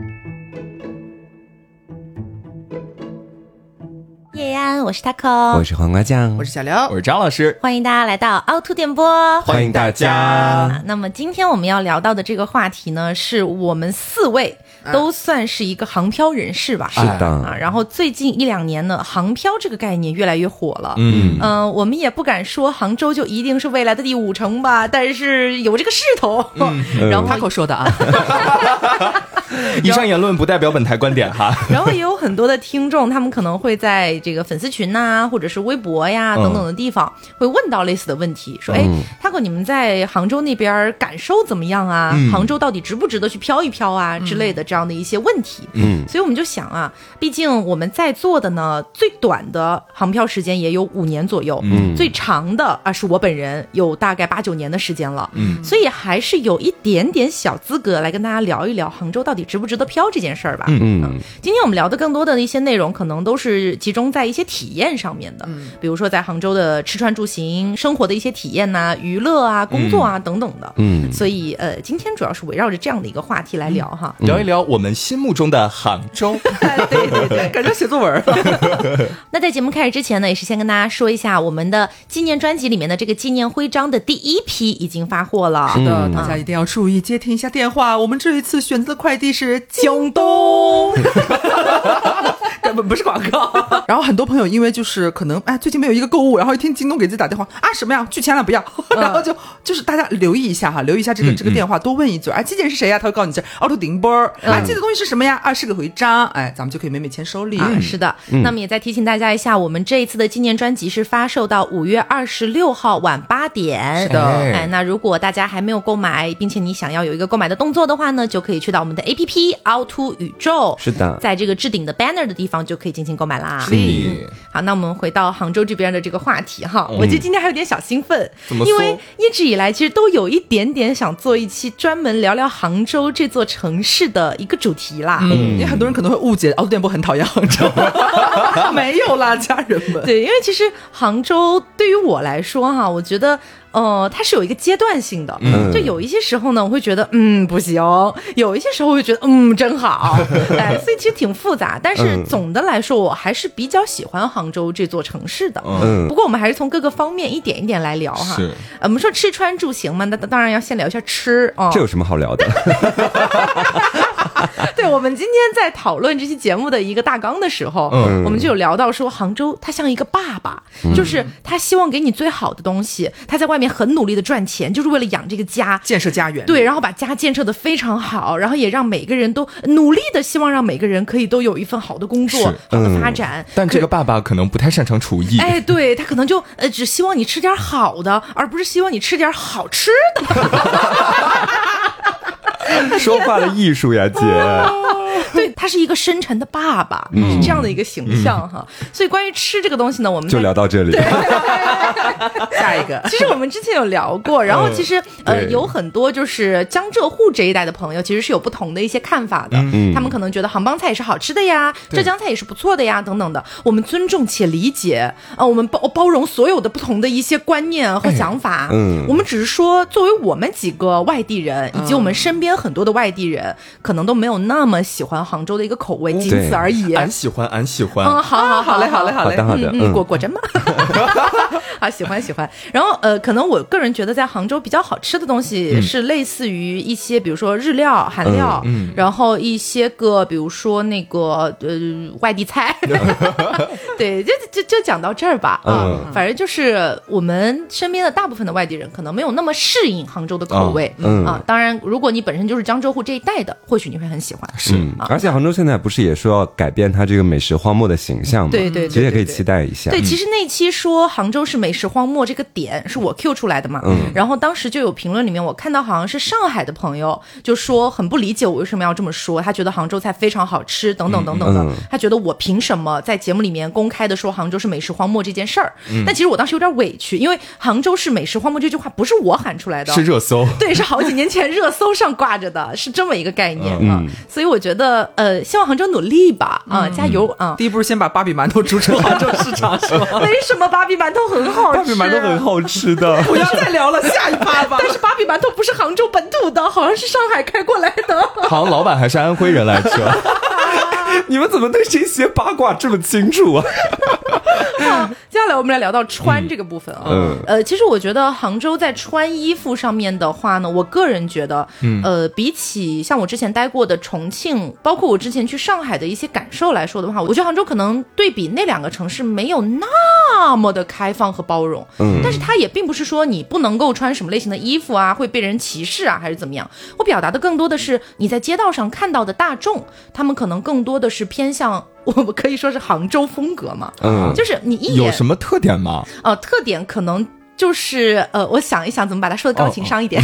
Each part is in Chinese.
Thank you. 叶安，我是 taco，我是黄瓜酱，我是小刘，我是张老师，欢迎大家来到凹凸电波，欢迎大家。啊那么今天我们要聊到的这个话题呢，是我们四位都算是一个航漂人士吧？是的。啊，然后最近一两年呢，航漂这个概念越来越火了。嗯。嗯、我们也不敢说杭州就一定是未来的第五城吧，但是有这个势头。然后他口说的啊，以上言论不代表本台观点哈。然后也有很多的听众，他们可能会在这个粉丝群呐、或者是微博呀嗯。等等的地方，会问到类似的问题，说：“哎，他哥，你们在杭州那边感受怎么样啊？嗯。杭州到底值不值得去飘一飘啊？之类的这样的一些问题。”嗯，所以我们就想啊，毕竟我们在座的呢，最短的航漂时间也有五年左右，嗯。最长的啊是我本人有大概八九年的时间了，嗯，所以还是有一点点小资格来跟大家聊一聊杭州到底值不值得飘这件事儿吧。嗯。今天我们聊的更多的一些内容，可能都是集中在一些体验上面的，比如说在杭州的吃穿住行、生活的一些体验呐、娱乐啊、工作啊、等等的。嗯所以呃，今天主要是围绕着这样的一个话题来聊哈。聊一聊我们心目中的杭州。对对对。感觉写作文了。那在节目开始之前呢，也是先跟大家说一下，我们的纪念专辑里面的这个纪念徽章的第一批已经发货了。是的，大家一定要注意接听一下电话。我们这一次选择的快递是京东，根本不是广告。然后很多朋友因为就是可能哎最近没有一个购物，然后一听京东给自己打电话啊什么呀拒签了不要，然后就就是大家留意一下哈，留意一下这个这个电话，多问一嘴啊寄件是谁呀？他会告诉你这凹凸顶波儿啊寄的东西是什么呀？啊是个徽章，哎咱们就可以美美签收礼。啊，是的，那么也再提醒大家一下，我们这一次的纪念专辑是发售到五月二十六号晚八点。是的哎，那如果大家还没有购买，并且你想要有一个购买的动作的话呢，就可以去到我们的 APP 凹凸宇宙，是的在这个置顶的 banner 的地方就可以进行购买啦。是嗯好，那我们回到杭州这边的这个话题哈，我觉得今天还有点小兴奋，因为一直以来其实都有一点点想做一期专门聊聊杭州这座城市的一个主题啦。嗯，因为很多人可能会误解凹凸电波很讨厌杭州，没有啦，家人们。对，因为其实杭州对于我来说哈，我觉得。呃，它是有一个阶段性的，嗯就有一些时候呢，我会觉得嗯不行，有一些时候我会觉得嗯真好，哎，所以其实挺复杂。但是嗯总的来说，我还是比较喜欢杭州这座城市的。嗯不过我们还是从各个方面一点一点来聊哈。是呃我们说吃穿住行嘛，那当然要先聊一下吃哦。这有什么好聊的？对，我们今天在讨论这期节目的一个大纲的时候，嗯我们就有聊到说，杭州它像一个爸爸，就是他希望给你最好的东西，他在外面很努力的赚钱，就是为了养这个家。建设家园，对，然后把家建设的非常好，然后也让每个人都努力的希望让每个人可以都有一份好的工作是、好的发展。但这个爸爸可能不太擅长厨艺。哎，对他可能就呃只希望你吃点好的，而不是希望你吃点好吃的。说话的艺术呀，姐。对他是一个深沉的爸爸，是这样的一个形象哈。所以关于吃这个东西呢，我们就聊到这里。下一个。其实我们之前有聊过，然后其实、呃对。有很多就是江浙沪这一带的朋友，其实是有不同的一些看法的。他们可能觉得杭帮菜也是好吃的呀，浙江菜也是不错的呀，等等的。我们尊重且理解，呃，我们包包容所有的不同的一些观念和想法。嗯。我们只是说，作为我们几个外地人，以及我们身边很多的外地人，可能都没有那么喜欢杭州的一个口味，仅此而已。俺喜欢，俺喜欢。嗯，好好好嘞好嘞好嘞好的，好的，嗯嗯，果果真吗？啊，喜欢喜欢。然后呃，可能我个人觉得在杭州比较好吃的东西是类似于一些，比如说日料、韩料，嗯然后一些个比如说那个呃外地菜，对，就就就讲到这儿吧啊。嗯反正就是我们身边的大部分的外地人可能没有那么适应杭州的口味，嗯啊。当然，如果你本身就是江浙沪这一带的，或许你会很喜欢。是嗯，而且杭州现在不是也说要改变它这个美食荒漠的形象吗？对对对其实也可以期待一下。对，其实那期说杭州是美食荒漠这个点是我 Q 出来的嘛，嗯然后当时就有评论里面我看到好像是上海的朋友就说很不理解我为什么要这么说，他觉得杭州菜非常好吃等等等等的，嗯他觉得我凭什么在节目里面公开的说杭州是美食荒漠这件事儿？嗯但其实我当时有点委屈，因为杭州是美食荒漠这句话不是我喊出来的，是热搜。对，是好几年前热搜上挂着的，是这么一个概念啊。所以我觉得，呃，希望杭州努力吧，啊，加油啊！第一步是先把芭比馒头逐出杭州市场，是吗？为什么芭比馒头很好吃，芭比馒头很好吃的。不要再聊了，下一趴吧。但是芭比馒头不是杭州本土的，好像是上海开过来的。好像老板还是安徽人来着。你们怎么对这些八卦这么清楚啊？好，接下来我们来聊到穿这个部分啊。嗯呃，其实我觉得杭州在穿衣服上面的话呢，我个人觉得，嗯呃，比起像我之前待过的重庆，包括我之前去上海的一些感受来说的话，我觉得杭州可能对比那两个城市没有那么的开放和包容。嗯但是它也并不是说你不能够穿什么类型的衣服啊，会被人歧视啊，还是怎么样。我表达的更多的是你在街道上看到的大众，他们可能更多的是偏向。我们可以说是杭州风格嘛，嗯就是你一眼有什么特点吗？呃，特点可能就是呃，我想一想怎么把它说的高情商一点，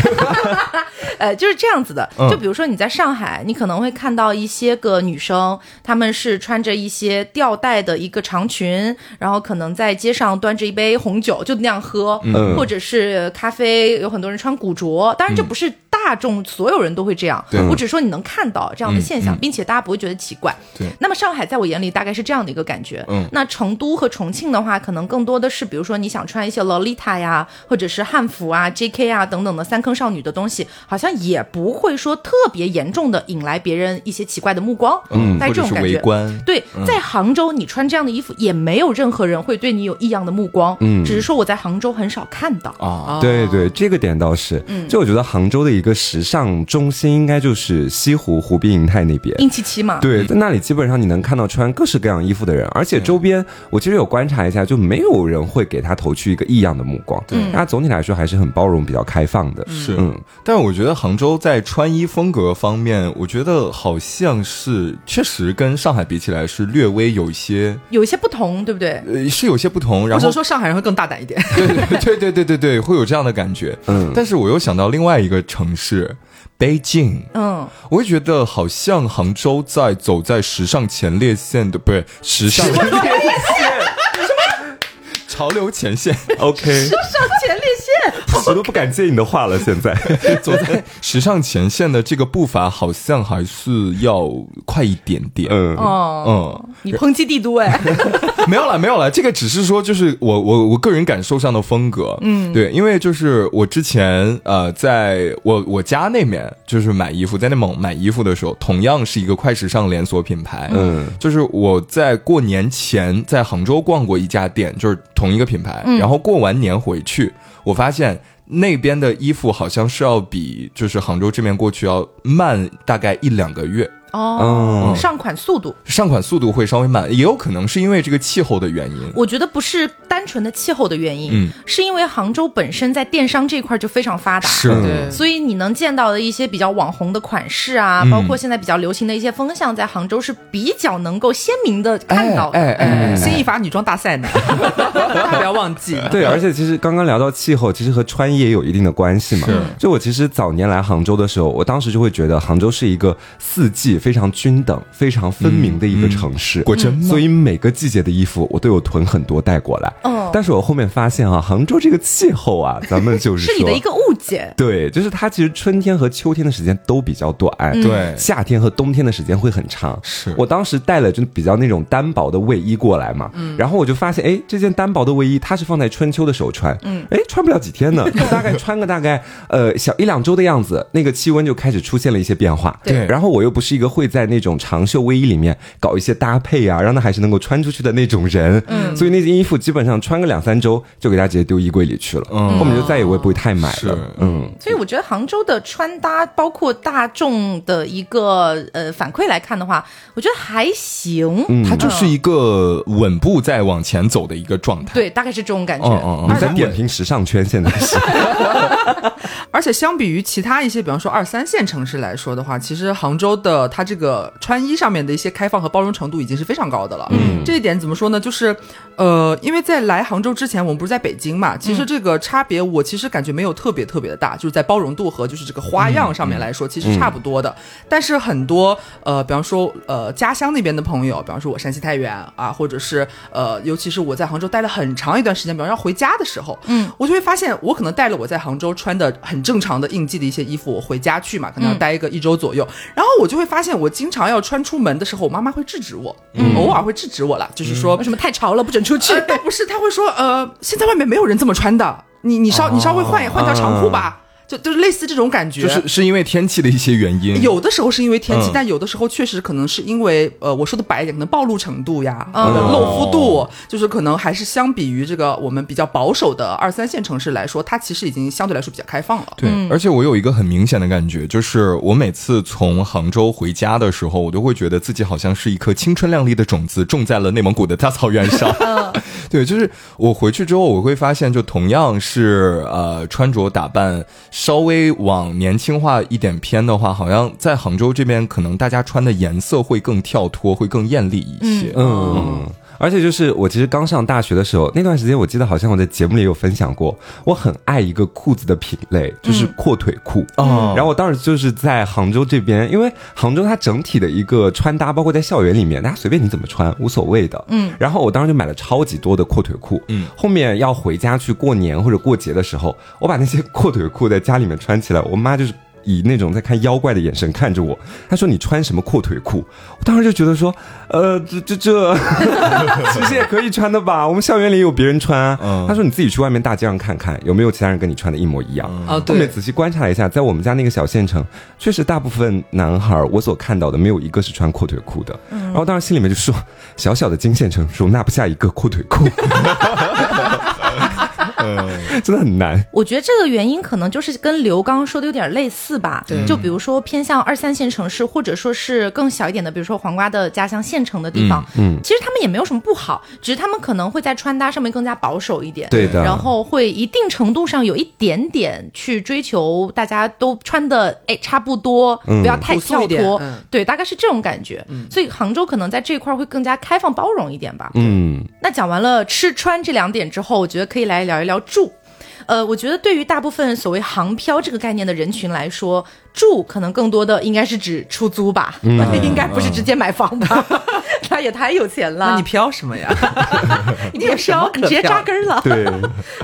呃，就是这样子的。嗯就比如说你在上海，你可能会看到一些个女生，她们是穿着一些吊带的一个长裙，然后可能在街上端着一杯红酒就那样喝，嗯或者是咖啡，有很多人穿古着，当然这不是。大众所有人都会这样，对我只说你能看到这样的现象，并且大家不会觉得奇怪。对那么上海在我眼里大概是这样的一个感觉。嗯那成都和重庆的话，可能更多的是，比如说你想穿一些洛丽塔呀，或者是汉服啊、JK 啊等等的三坑少女的东西，好像也不会说特别严重的引来别人一些奇怪的目光。嗯在这种。对，在杭州你穿这样的衣服，也没有任何人会对你有异样的目光。嗯只是说我在杭州很少看到。啊，对对，这个点倒是，就我觉得杭州的一个时尚中心应该就是西湖湖滨银泰那边。硬气气嘛，对，在那里基本上你能看到穿各式各样衣服的人，而且周边我其实有观察一下，就没有人会给他投去一个异样的目光。对，那总体来说还是很包容、比较开放的。是，嗯但是我觉得杭州在穿衣风格方面，我觉得好像是确实跟上海比起来是略微有一些，有一些不同，对不对？呃，是有些不同。然后或者说上海人会更大胆一点。对对对对对对对，会有这样的感觉。嗯但是我又想到另外一个城市，北京。嗯，我会觉得好像杭州在走在时尚前列线的，不是时尚前列线，潮流前线，，OK，上前列腺，我都不敢接你的话了。现在，走在时尚前线的这个步伐，好像还是要快一点点。嗯。哦，嗯，你抨击帝都哎，没有了，没有了，这个只是说，就是我我我个人感受上的风格，嗯，对，因为就是我之前呃，在我我家那面就是买衣服，在内蒙买衣服的时候，同样是一个快时尚连锁品牌，嗯，就是我在过年前在杭州逛过一家店，就是同一个品牌，然后过完年回去，我发现。那边的衣服好像是要比就是杭州这边过去要慢大概一两个月，哦，嗯。上款速度，上款速度会稍微慢，也有可能是因为这个气候的原因。我觉得不是单纯的气候的原因，嗯。是因为杭州本身在电商这块就非常发达，是。对。所以你能见到的一些比较网红的款式啊，嗯。包括现在比较流行的一些风向，在杭州是比较能够鲜明的看到的。哎哎哎新一法女装大赛呢，大家不要忘记。对，而且其实刚刚聊到气候，其实和穿衣也有一定的关系嘛。是。就我其实早年来杭州的时候，我当时就会觉得杭州是一个四季非常均等、非常分明的一个城市。果真吗所以每个季节的衣服我都有囤很多带过来。嗯但是我后面发现啊，杭州这个气候啊，咱们就是说是你的一个误解。对，就是它其实春天和秋天的时间都比较短，对。夏天和冬天的时间会很长。是。我当时带了就比较那种单薄的卫衣过来嘛，然后我就发现，哎，这件单薄的卫衣它是放在春秋的时候穿，嗯，哎，穿不了几天呢，就大概穿个大概呃小一两周的样子，那个气温就开始出现了一些变化。对。然后我又不是一个会在那种长袖卫衣里面搞一些搭配啊，让它还是能够穿出去的那种人，嗯，所以那件衣服基本上穿个两三周就给它直接丢衣柜里去了，嗯。后面就再也我也不会太买是。了，嗯。所以我觉得杭州的穿搭，包括大众的一个呃反馈来看的话，我觉得还行。嗯它就是一个稳步在往前走的一个状态。对，大概是这种感觉。嗯嗯嗯你在点评时尚圈，现在是 而且相比于其他一些，比方说二三线城市来说的话，其实杭州的它这个穿衣上面的一些开放和包容程度已经是非常高的了。嗯，这一点怎么说呢？就是呃，因为在来杭州之前，我们不是在北京嘛，其实这个差别我其实感觉没有特别特别的大，就是在包容度和就是这个花样上面来说，其实差不多的。但是很多呃，比方说呃家乡那边的朋友，比方说我山西太原啊，或者是呃，尤其是我在杭州待了很长一段时间，比方要回家的时候，嗯，我就会发现我可能带了我在杭州穿的很正常的应季的一些衣服，我回家去嘛，可能要待一个一周左右，然后我就会发现，我经常要穿出门的时候，我妈妈会制止我，偶尔会制止我了，就是说为什么太潮了不准出去？呃，不是，他会说，呃，现在外面没有人这么穿的，你你稍、你稍微换一换条长裤吧，就就是类似这种感觉。就是是因为天气的一些原因，有的时候是因为天气，嗯但有的时候确实可能是因为呃，我说的白一点，可能暴露程度呀，嗯呃露肤度，就是可能还是相比于这个我们比较保守的二三线城市来说，它其实已经相对来说比较开放了。对，而且我有一个很明显的感觉，就是我每次从杭州回家的时候，我都会觉得自己好像是一颗青春靓丽的种子，种在了内蒙古的大草原上。对，就是我回去之后，我会发现，就同样是呃穿着打扮稍微往年轻化一点偏的话，好像在杭州这边，可能大家穿的颜色会更跳脱，会更艳丽一些。嗯，而且就是我其实刚上大学的时候，那段时间我记得好像我在节目里有分享过，我很爱一个裤子的品类，就是阔腿裤。哦然后我当时就是在杭州这边，因为杭州它整体的一个穿搭，包括在校园里面，大家随便你怎么穿无所谓的。嗯，然后我当时就买了超级多的阔腿裤。嗯，后面要回家去过年或者过节的时候，我把那些阔腿裤在家里面穿起来，我妈就是。以那种在看妖怪的眼神看着我，他说：“你穿什么阔腿裤？”我当时就觉得说：“呃，这这这，其实也可以穿的吧？我们校园里有别人穿啊。嗯他说：“你自己去外面大街上看看，有没有其他人跟你穿的一模一样。啊，后对面仔细观察了一下，在我们家那个小县城，确实大部分男孩我所看到的没有一个是穿阔腿裤的。然后当时心里面就说，小小的金县城容纳不下一个阔腿裤，真的很难。我觉得这个原因可能就是跟刘刚刚说的有点类似吧。对就比如说偏向二三线城市，或者说是更小一点的，比如说黄瓜的家乡县城的地方，嗯嗯其实他们也没有什么不好，只是他们可能会在穿搭上面更加保守一点。对的然后会一定程度上有一点点去追求大家都穿的哎差不多，嗯不要太跳脱。嗯对，大概是这种感觉。所以杭州可能在这一块会更加开放包容一点吧。嗯，那讲完了吃穿这两点之后，我觉得可以来聊一聊和住。呃，我觉得对于大部分所谓航漂这个概念的人群来说，住可能更多的应该是指出租吧，应该不是直接买房吧？他也太有钱了，那你飘什么呀？你别什么飘，可你直接扎根儿了。对，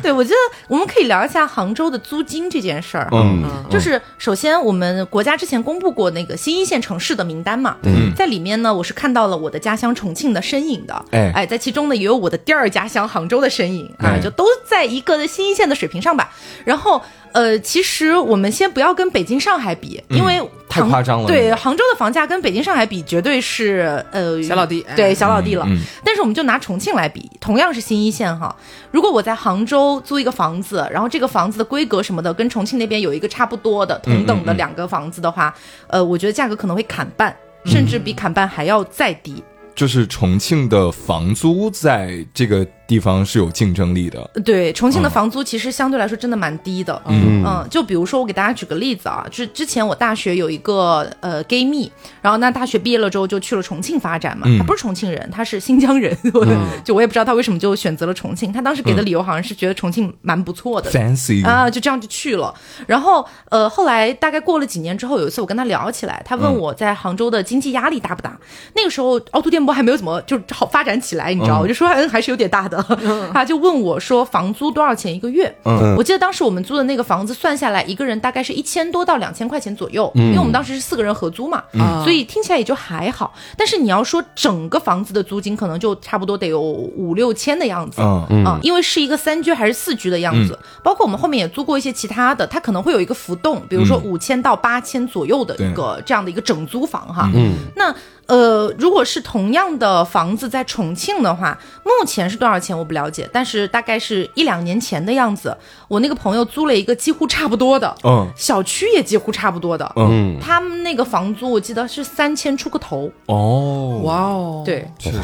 对，我觉得我们可以聊一下杭州的租金这件事儿哈。嗯就是首先，我们国家之前公布过那个新一线城市的名单嘛，嗯在里面呢，我是看到了我的家乡重庆的身影的，哎哎在其中呢也有我的第二家乡杭州的身影啊，哎就都在一个新一线的水平上吧。然后，呃，其实我们先不要跟北京、上海比，因为嗯太夸张了对，杭州的房价跟北京、上海比，绝对是呃小老弟对哎小老弟了。嗯嗯但是我们就拿重庆来比，同样是新一线哈。如果我在杭州租一个房子，然后这个房子的规格什么的跟重庆那边有一个差不多的同等的两个房子的话，呃，我觉得价格可能会砍半，甚至比砍半还要再低。就是重庆的房租在这个地方是有竞争力的。对，重庆的房租其实相对来说真的蛮低的。嗯嗯，就比如说我给大家举个例子啊，就是之前我大学有一个呃 gay 蜜，然后那大学毕业了之后就去了重庆发展嘛。嗯他不是重庆人，他是新疆人，就 我也不知道他为什么就选择了重庆。他当时给的理由好像是觉得重庆蛮不错的。Fancy 啊，就这样就去了。然后，呃，后来大概过了几年之后，有一次我跟他聊起来，他问我在杭州的经济压力大不大。那个时候凹凸电波还没有怎么就好发展起来，你知道，嗯我就说嗯还是有点大的。他就问我说房租多少钱一个月？嗯我记得当时我们租的那个房子算下来，一个人大概是一千多到两千块钱左右，因为我们当时是四个人合租嘛，嗯所以听起来也就还好。但是你要说整个房子的租金，可能就差不多得有五六千的样子。嗯啊、因为是一个三居还是四居的样子，包括我们后面也租过一些其他的，它可能会有一个浮动，比如说五千到八千左右的一个这样的一个整租房哈。嗯，那呃，如果是同样的房子在重庆的话，目前是多少钱我不了解，但是大概是一两年前的样子，我那个朋友租了一个几乎差不多的，嗯。小区也几乎差不多的，嗯，他们那个房租我记得是三千出个头，哦，哇哦，，对，确实，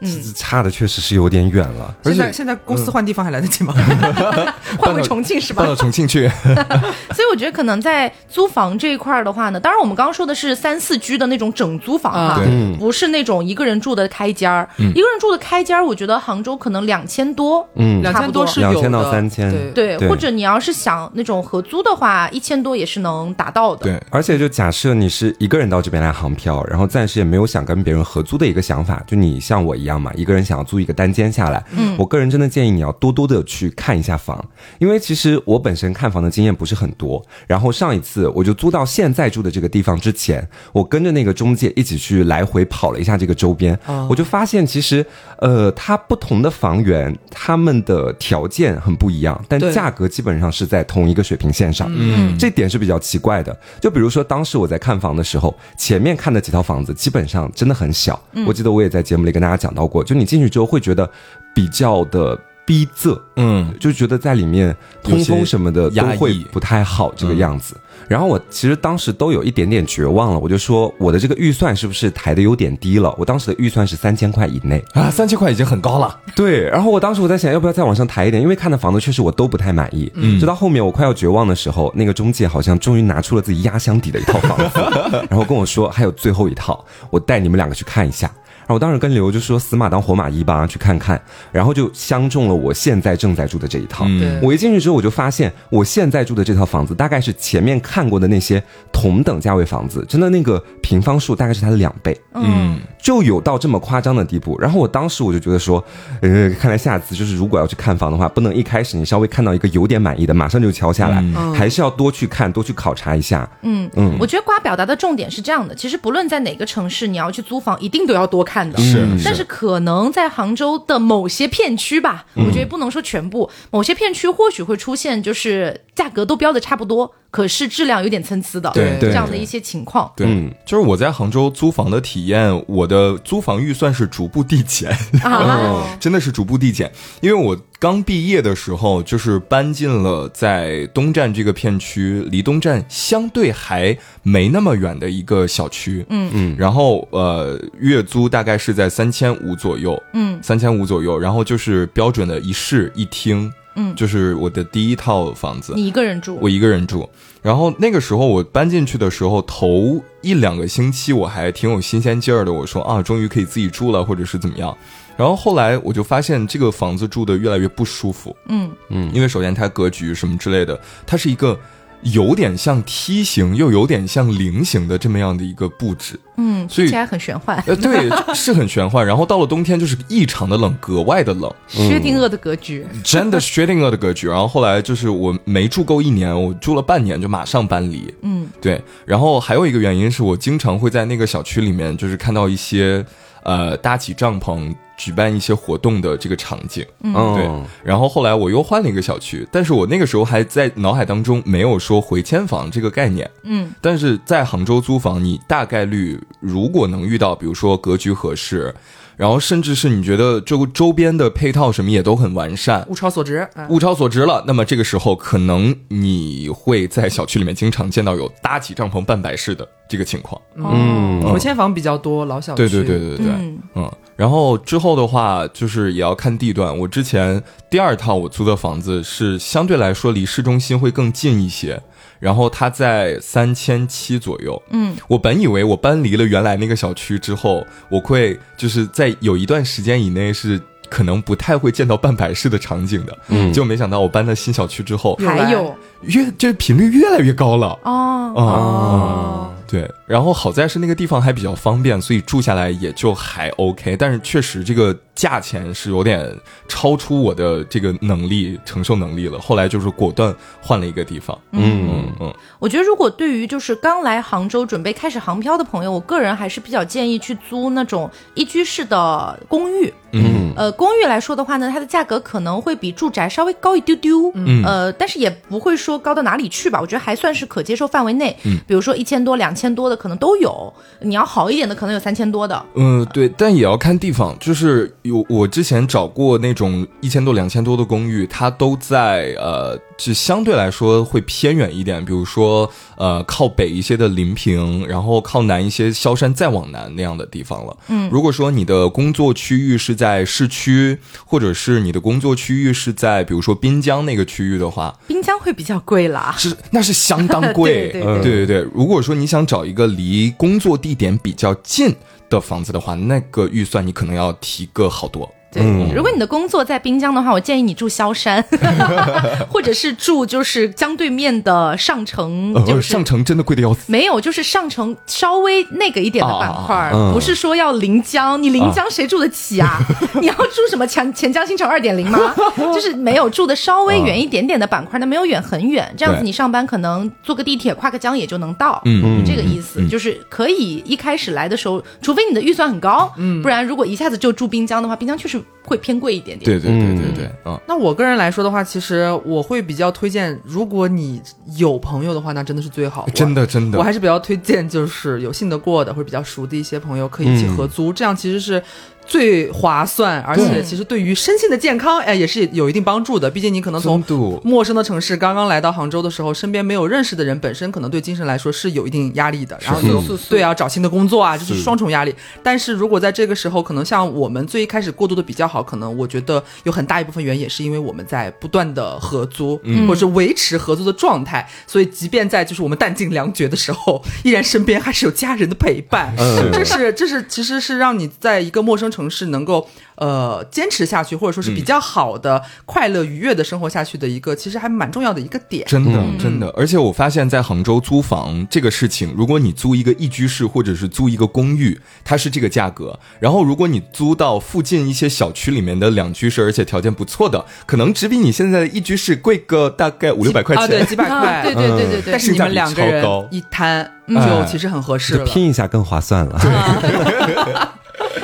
这这差的确实是有点远了。现在现在公司换地方还来得及吗？换回重庆是吧搬？到重庆去，所以我觉得可能在租房这一块儿的话呢，当然我们刚刚说的是三四居的那种整租房哈、啊嗯不是那种一个人住的开间儿。一个人住的开间儿，我觉得杭州可能两千多。嗯，两差不多千多是有的，2000到3000对对，对或者你要是想那种合租的话，一千多也是能达到的。对，而且就假设你是一个人到这边来航漂，然后暂时也没有想跟别人合租的一个想法，就你像我一样。样嘛，一个人想要租一个单间下来，嗯，我个人真的建议你要多多的去看一下房，因为其实我本身看房的经验不是很多，然后上一次我就租到现在住的这个地方之前，我跟着那个中介一起去来回跑了一下这个周边，我就发现其实呃，它不同的房源他们的条件很不一样，但价格基本上是在同一个水平线上，嗯，这点是比较奇怪的。就比如说当时我在看房的时候，前面看的几套房子基本上真的很小，我记得我也在节目里跟大家讲到过，就你进去之后会觉得比较的逼仄，嗯，就觉得在里面通风什么的都会不太好这个样子。然后我其实当时都有一点点绝望了，我就说我的这个预算是不是抬的有点低了？我当时的预算是三千块以内。啊，三千块已经很高了。对，然后我当时我在想，要不要再往上抬一点？因为看的房子确实我都不太满意。嗯，直到后面我快要绝望的时候，那个中介好像终于拿出了自己压箱底的一套房子，然后跟我说还有最后一套，我带你们两个去看一下。然后我当时跟刘就说死马当活马医吧，去看看，然后就相中了我现在正在住的这一套。对我一进去之后，我就发现我现在住的这套房子大概是前面看过的那些同等价位房子，真的那个平方数大概是它的两倍。嗯，就有到这么夸张的地步。然后我当时我就觉得说，呃，看来下次就是如果要去看房的话，不能一开始你稍微看到一个有点满意的，马上就敲下来，还是要多去看，多去考察一下。嗯嗯我觉得瓜表达的重点是这样的，其实不论在哪个城市，你要去租房，一定都要多看的。是但是可能在杭州的某些片区吧，嗯。我觉得不能说全部，某些片区或许会出现就是价格都标的差不多，可是质量有点参差的，对对。这样的一些情况。对，嗯。就是我在杭州租房的体验，我的租房预算是逐步递减，啊，真的是逐步递减。因为我刚毕业的时候，就是搬进了在东站这个片区，离东站相对还没那么远的一个小区。嗯嗯，然后呃，月租大概是在三千五左右。嗯，三千五左右，然后就是标准的一室一厅。嗯，就是我的第一套房子。你一个人住，我一个人住。然后那个时候我搬进去的时候，头一两个星期我还挺有新鲜劲儿的。我说啊，终于可以自己住了，或者是怎么样。然后后来我就发现这个房子住的越来越不舒服。嗯嗯因为首先它格局什么之类的，它是一个有点像梯形又有点像菱形的这么样的一个布置。嗯，所以听起来很玄幻。呃，对，是很玄幻。然后到了冬天就是异常的冷，格外的冷。薛定谔的格局，真的薛定谔的格局。然后后来就是我没住够一年，我住了半年就马上搬离。嗯，对。然后还有一个原因是我经常会在那个小区里面，就是看到一些呃搭起帐篷。举办一些活动的这个场景，嗯对。然后后来我又换了一个小区，但是我那个时候还在脑海当中没有说回迁房这个概念，嗯，但是在杭州租房，你大概率如果能遇到，比如说格局合适，然后甚至是你觉得周周边的配套什么也都很完善，物超所值。啊物超所值了，那么这个时候可能你会在小区里面经常见到有搭起帐篷办白事的这个情况。嗯回迁房比较多，老小区。对对对对对对，嗯嗯，然后之后的话，就是也要看地段。我之前第二套我租的房子是相对来说离市中心会更近一些，然后它在三千七左右。嗯，我本以为我搬离了原来那个小区之后，我会就是在有一段时间以内是。可能不太会见到办白事的场景的，嗯，就没想到我搬到新小区之后，还有越这频率越来越高了，哦，哦，对，然后好在是那个地方还比较方便，所以住下来也就还 OK。但是确实这个价钱是有点超出我的这个能力承受能力了。后来就是果断换了一个地方。嗯嗯嗯，我觉得如果对于就是刚来杭州准备开始航漂的朋友，我个人还是比较建议去租那种一居室的公寓。嗯呃，公寓来说的话呢，它的价格可能会比住宅稍微高一丢丢，嗯呃，但是也不会说高到哪里去吧，我觉得还算是可接受范围内。嗯比如说一千多、两千多的可能都有，你要好一点的可能有三千多的。嗯，对，但也要看地方。就是有我之前找过那种一千多、两千多的公寓，它都在呃，就相对来说会偏远一点，比如说呃靠北一些的临平，然后靠南一些萧山再往南那样的地方了。嗯，如果说你的工作区域是在市区，或者是你的工作区域是在比如说滨江那个区域的话，滨江会比较贵啦。是那是相当 贵，对对对对对对如果说你想找一个离工作地点比较近的房子的话，那个预算你可能要提个好多。对，嗯。如果你的工作在滨江的话，我建议你住萧山，或者是住就是江对面的上城，就呃，是上城真的贵的要死。没有，就是上城稍微那个一点的板块，不是说要临江，你临江谁住得起啊？你要住什么钱钱江新城二点零吗？就是没有住的稍微远一点点的板块，那没有远很远，这样子你上班可能坐个地铁跨个江也就能到，嗯这个意思，就是可以一开始来的时候，除非你的预算很高，嗯。不然如果一下子就住滨江的话，滨江确实会偏贵一点点。对对对对对，嗯，那我个人来说的话，其实我会比较推荐，如果你有朋友的话，那真的是最好。真的真的我还是比较推荐，就是有信得过的或者比较熟的一些朋友可以一起合租，这样其实是最划算，而且其实对于身心的健康，哎，也是有一定帮助的。毕竟你可能从陌生的城市刚刚来到杭州的时候，身边没有认识的人，本身可能对精神来说是有一定压力的。然后就对啊，找新的工作啊，就是双重压力。但是如果在这个时候，可能像我们最一开始过渡的比较好，可能我觉得有很大一部分原因也是因为我们在不断的合租，嗯或者是维持合租的状态，所以即便在就是我们弹尽粮绝的时候，依然身边还是有家人的陪伴。嗯这是这是其实是让你在一个陌生城市能够呃坚持下去，或者说是比较好的、快乐愉悦的生活下去的一个，其实还蛮重要的一个点。真的嗯真的，而且我发现，在杭州租房这个事情，如果你租一个一居室或者是租一个公寓，它是这个价格。然后，如果你租到附近一些小区里面的两居室，而且条件不错的，可能只比你现在的一居室贵个大概五六百块啊，对，钱。几百啊，块。对对对对对但。是你们两个人一摊，嗯就其实很合适就了。拼一下更划算了。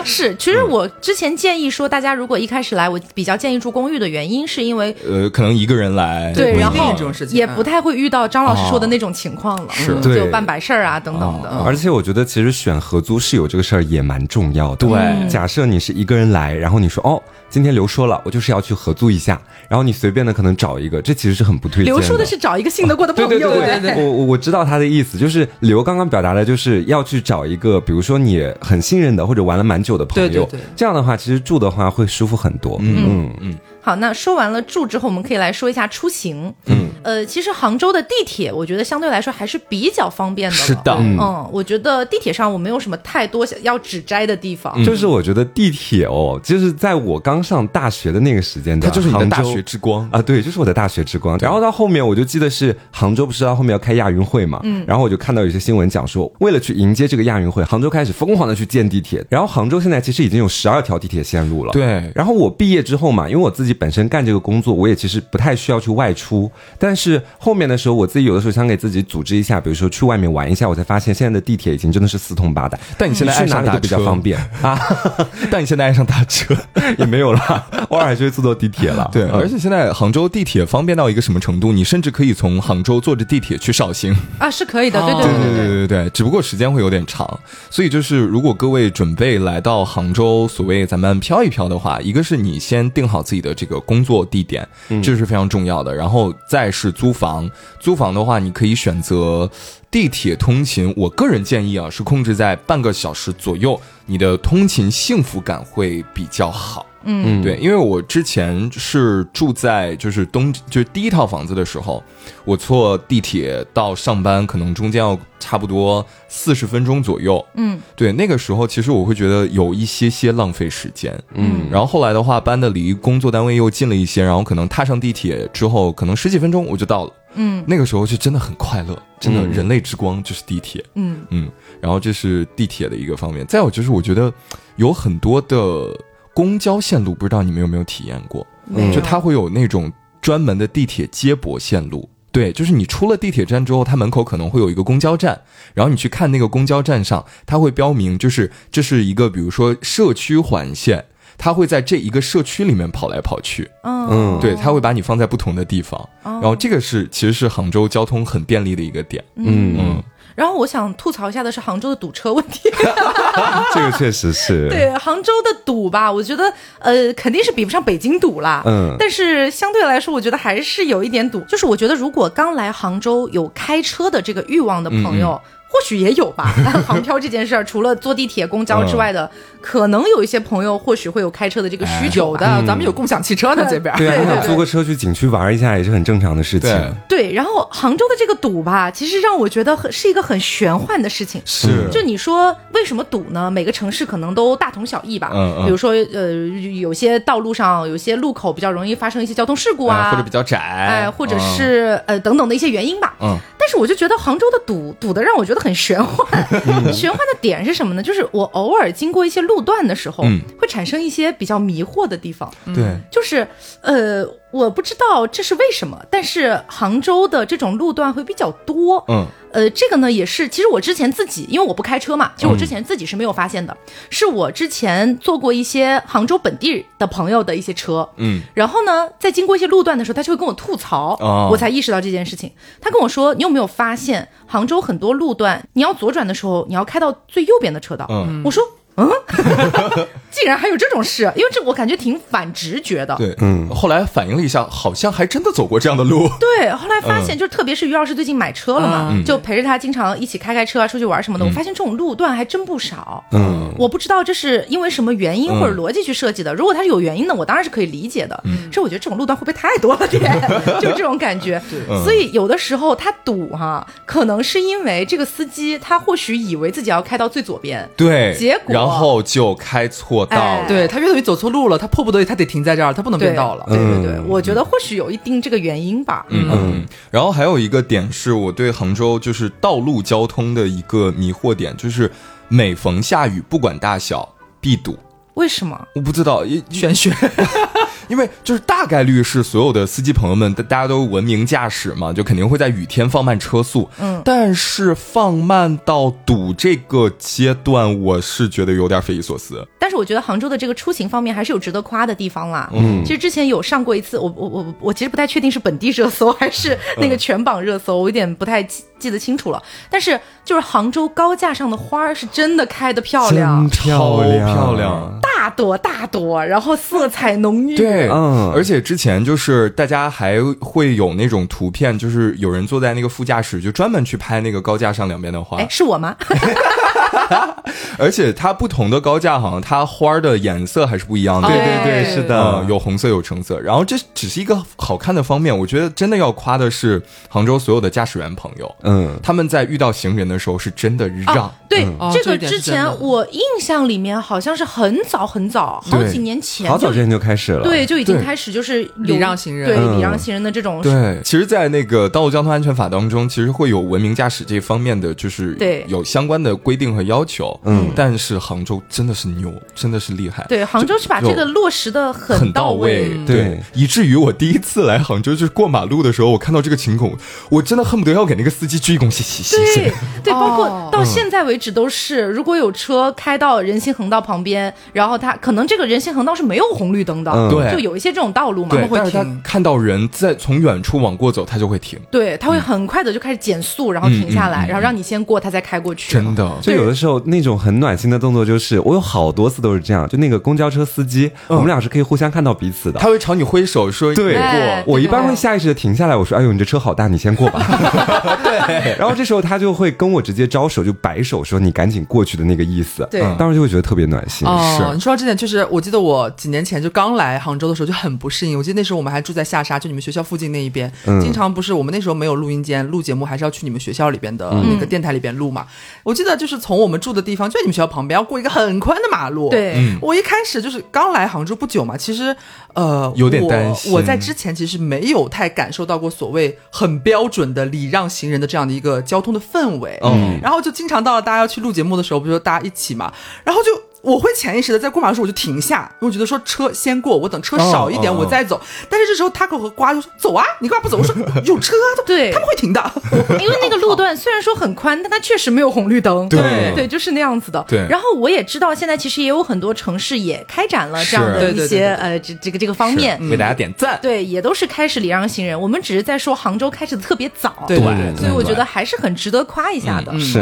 是，其实我之前建议说，大家如果一开始来，我比较建议住公寓的原因，是因为呃，可能一个人来，对，然后这种事情也不太会遇到张老师说的那种情况了，是就办白事儿啊等等的。而且我觉得，其实选合租室友这个事儿也蛮重要的。对。假设你是一个人来，然后你说哦，今天刘说了，我就是要去合租一下，然后你随便的可能找一个，这其实是很不推荐刘说的是找一个信得过的朋友，对对对哎。对对，我我我知道他的意思，就是刘刚刚表达的，就是要去找一个，比如说你很信任的或者玩了蛮久的朋友，对对对。这样的话，其实住的话会舒服很多。嗯。嗯好，那说完了住之后，我们可以来说一下出行。嗯，呃，其实杭州的地铁，我觉得相对来说还是比较方便的。是的嗯我觉得地铁上我没有什么太多想要指摘的地方。就是我觉得地铁哦，就是在我刚上大学的那个时间段，它就是你的大杭州学之光。啊，对，就是我的大学之光。然后到后面，我就记得是杭州不是到后面要开亚运会嘛，嗯，然后我就看到有些新闻讲说，为了去迎接这个亚运会，杭州开始疯狂的去建地铁。然后杭州现在其实已经有十二条地铁线路了，对然后我毕业之后嘛，因为我自己本身干这个工作，我也其实不太需要去外出。但是后面的时候，我自己有的时候想给自己组织一下，比如说去外面玩一下，我才发现现在的地铁已经真的是四通八达，但你现在爱上打车比较方便啊，但你现在爱上打车，也没有了，偶尔还是会坐坐地铁了。对，嗯而且现在杭州地铁方便到一个什么程度？你甚至可以从杭州坐着地铁去绍兴。啊，是可以的，对对对对对对对，只不过时间会有点长，所以就是如果各位准备来到杭州，所谓咱们飘一飘的话，一个是你先定好自己的这个工作地点，这是非常重要的，然后再是租房，租房的话你可以选择地铁通勤，我个人建议啊是控制在半个小时左右，你的通勤幸福感会比较好。嗯，对，因为我之前是住在就是东就是第一套房子的时候，我坐地铁到上班可能中间要差不多四十分钟左右。嗯，对，那个时候其实我会觉得有一些些浪费时间。嗯然后后来的话，搬的离工作单位又近了一些，然后可能踏上地铁之后，可能十几分钟我就到了。嗯那个时候就真的很快乐，真的嗯人类之光就是地铁。嗯嗯，然后这是地铁的一个方面，再有就是我觉得有很多的公交线路，不知道你们有没有体验过？就它会有那种专门的地铁接驳线路。对，就是你出了地铁站之后，它门口可能会有一个公交站，然后你去看那个公交站上，它会标明，就是这是一个比如说社区环线，它会在这一个社区里面跑来跑去。嗯嗯对，它会把你放在不同的地方，然后这个是其实是杭州交通很便利的一个点。嗯嗯，然后我想吐槽一下的是杭州的堵车问题。这个确实是，对杭州的堵吧，我觉得呃肯定是比不上北京堵啦。嗯但是相对来说，我觉得还是有一点堵。就是我觉得如果刚来杭州有开车的这个欲望的朋友。或许也有吧。航漂这件事儿，除了坐地铁、公交之外的，可能有一些朋友或许会有开车的这个需求有。的，咱们有共享汽车呢，这边。对啊，对租个车去景区玩一下也是很正常的事情。对对，然后杭州的这个堵吧，其实让我觉得很是一个很玄幻的事情。是就你说为什么堵呢？每个城市可能都大同小异吧。嗯嗯比如说，呃，有些道路上有些路口比较容易发生一些交通事故啊，哎或者比较窄，哎，或者是、呃等等的一些原因吧。嗯但是我就觉得杭州的堵堵的让我觉得很玄幻。嗯 玄幻的点是什么呢？就是我偶尔经过一些路段的时候，嗯会产生一些比较迷惑的地方。嗯对，就是呃，我不知道这是为什么，但是杭州的这种路段会比较多。嗯呃，这个呢也是，其实我之前自己，因为我不开车嘛，其实我之前自己是没有发现的，是我之前坐过一些杭州本地的朋友的一些车，嗯，然后呢，在经过一些路段的时候，他就会跟我吐槽，哦我才意识到这件事情。他跟我说，你有没有发现杭州很多路段，你要左转的时候，你要开到最右边的车道？嗯我说。嗯，竟然还有这种事，因为这我感觉挺反直觉的。对，嗯，后来反应了一下，好像还真的走过这样的路，对，后来发现，就特别是于老师最近买车了嘛，嗯就陪着他经常一起开开车啊，出去玩什么的。我发现这种路段还真不少。嗯，我不知道这是因为什么原因嗯或者逻辑去设计的。如果他是有原因的，我当然是可以理解的。嗯这我觉得这种路段会不会太多了点？就这种感觉。嗯所以有的时候他堵哈，可能是因为这个司机他或许以为自己要开到最左边，对，结果然后就开错道哎了，对他越走越走错路了，他迫不得已，他得停在这儿，他不能变道了。对对对，嗯。我觉得或许有一定这个原因吧。嗯。嗯，然后还有一个点是我对杭州就是道路交通的一个迷惑点，就是每逢下雨，不管大小必堵。为什么？我不知道，因玄学，因为就是大概率是所有的司机朋友们，大大家都文明驾驶嘛，就肯定会在雨天放慢车速。嗯但是放慢到堵这个阶段，我是觉得有点匪夷所思。但是我觉得杭州的这个出行方面还是有值得夸的地方啦。嗯其实之前有上过一次，我我我我其实不太确定是本地热搜还是那个全榜热搜，我有点不太记记得清楚了。但是就是杭州高架上的花儿是真的开的漂亮真，漂亮，超漂亮。大朵大朵，然后色彩浓郁。对，嗯而且之前就是大家还会有那种图片，就是有人坐在那个副驾驶，就专门去拍那个高架上两边的花哎，。是我吗？而且它不同的高架好像它花儿的颜色还是不一样的。对哎对对，是的。呃，，有红色有橙色，然后这只是一个好看的方面，我觉得真的要夸的是杭州所有的驾驶员朋友，嗯，他们在遇到行人的时候是真的让，啊，对，这个之前我印象里面好像是很早很早，好几年前好早之前就开始了。对就已经开始就是有礼让行人。对嗯。礼让行人的这种对，其实，在那个道路交通安全法当中，其实会有文明驾驶这方面的，就是对。有相关的规定和要求。嗯但是杭州真的是牛，真的是厉害，对，杭州是把这个落实的很到位。对以至于我第一次来杭州，就是过马路的时候，我看到这个情况，我真的恨不得要给那个司机鞠一躬，谢谢谢对谢。对，包括哦到现在为止都是，如果有车开到人行横道旁边，然后他可能这个人行横道是没有红绿灯的，嗯对就有一些这种道路嘛，对，会但是他停看到人在从远处往过走，他就会停，对，他会很快的就开始减速，然后停下来，然后让你先过，他再开过去。真的。就有的时候那种很暖心的动作，就是我有好多次都是这样，就那个公交车司机，我们俩是可以互相看到彼此的。他会朝你挥手说对我一般会下意识的停下来，我说：“哎呦，你这车好大，你先过吧。”对。然后这时候他就会跟我直接招手，就摆手说：“你赶紧过去的那个意思。”对当时就会觉得特别暖心。哦，是你说到这点，确实，我记得我几年前就刚来杭州的时候就很不适应。我记得那时候我们还住在下沙，就你们学校附近那一边，嗯经常不是我们那时候没有录音间，录节目还是要去你们学校里边的那个电台里边录嘛。我记得就是从我们住的地方就在你们学校旁边，要过一个很宽的马路。对，嗯我一开始就是刚来杭州不久嘛，其实呃有点担心我在之前其实没有太感受到过所谓很标准的礼让行人的这样的一个交通的氛围。嗯然后就经常到了大家要去录节目的时候，比如说大家一起嘛，然后就。我会潜意识的在过马路的时候我就停下，因为我觉得说车先过，我等车少一点我再走。但是这时候 Taco 和瓜就说走啊，你干嘛不走？我说有车啊，对他们会停的。因为那个路段虽然说很宽，但它确实没有红绿灯。对对，就是那样子的。对然后我也知道，现在其实也有很多城市也开展了这样的一些呃这这个这个方面。为大家点赞。对，也都是开始礼让行人。我们只是在说杭州开始的特别早，对对所以我觉得还是很值得夸一下的。是，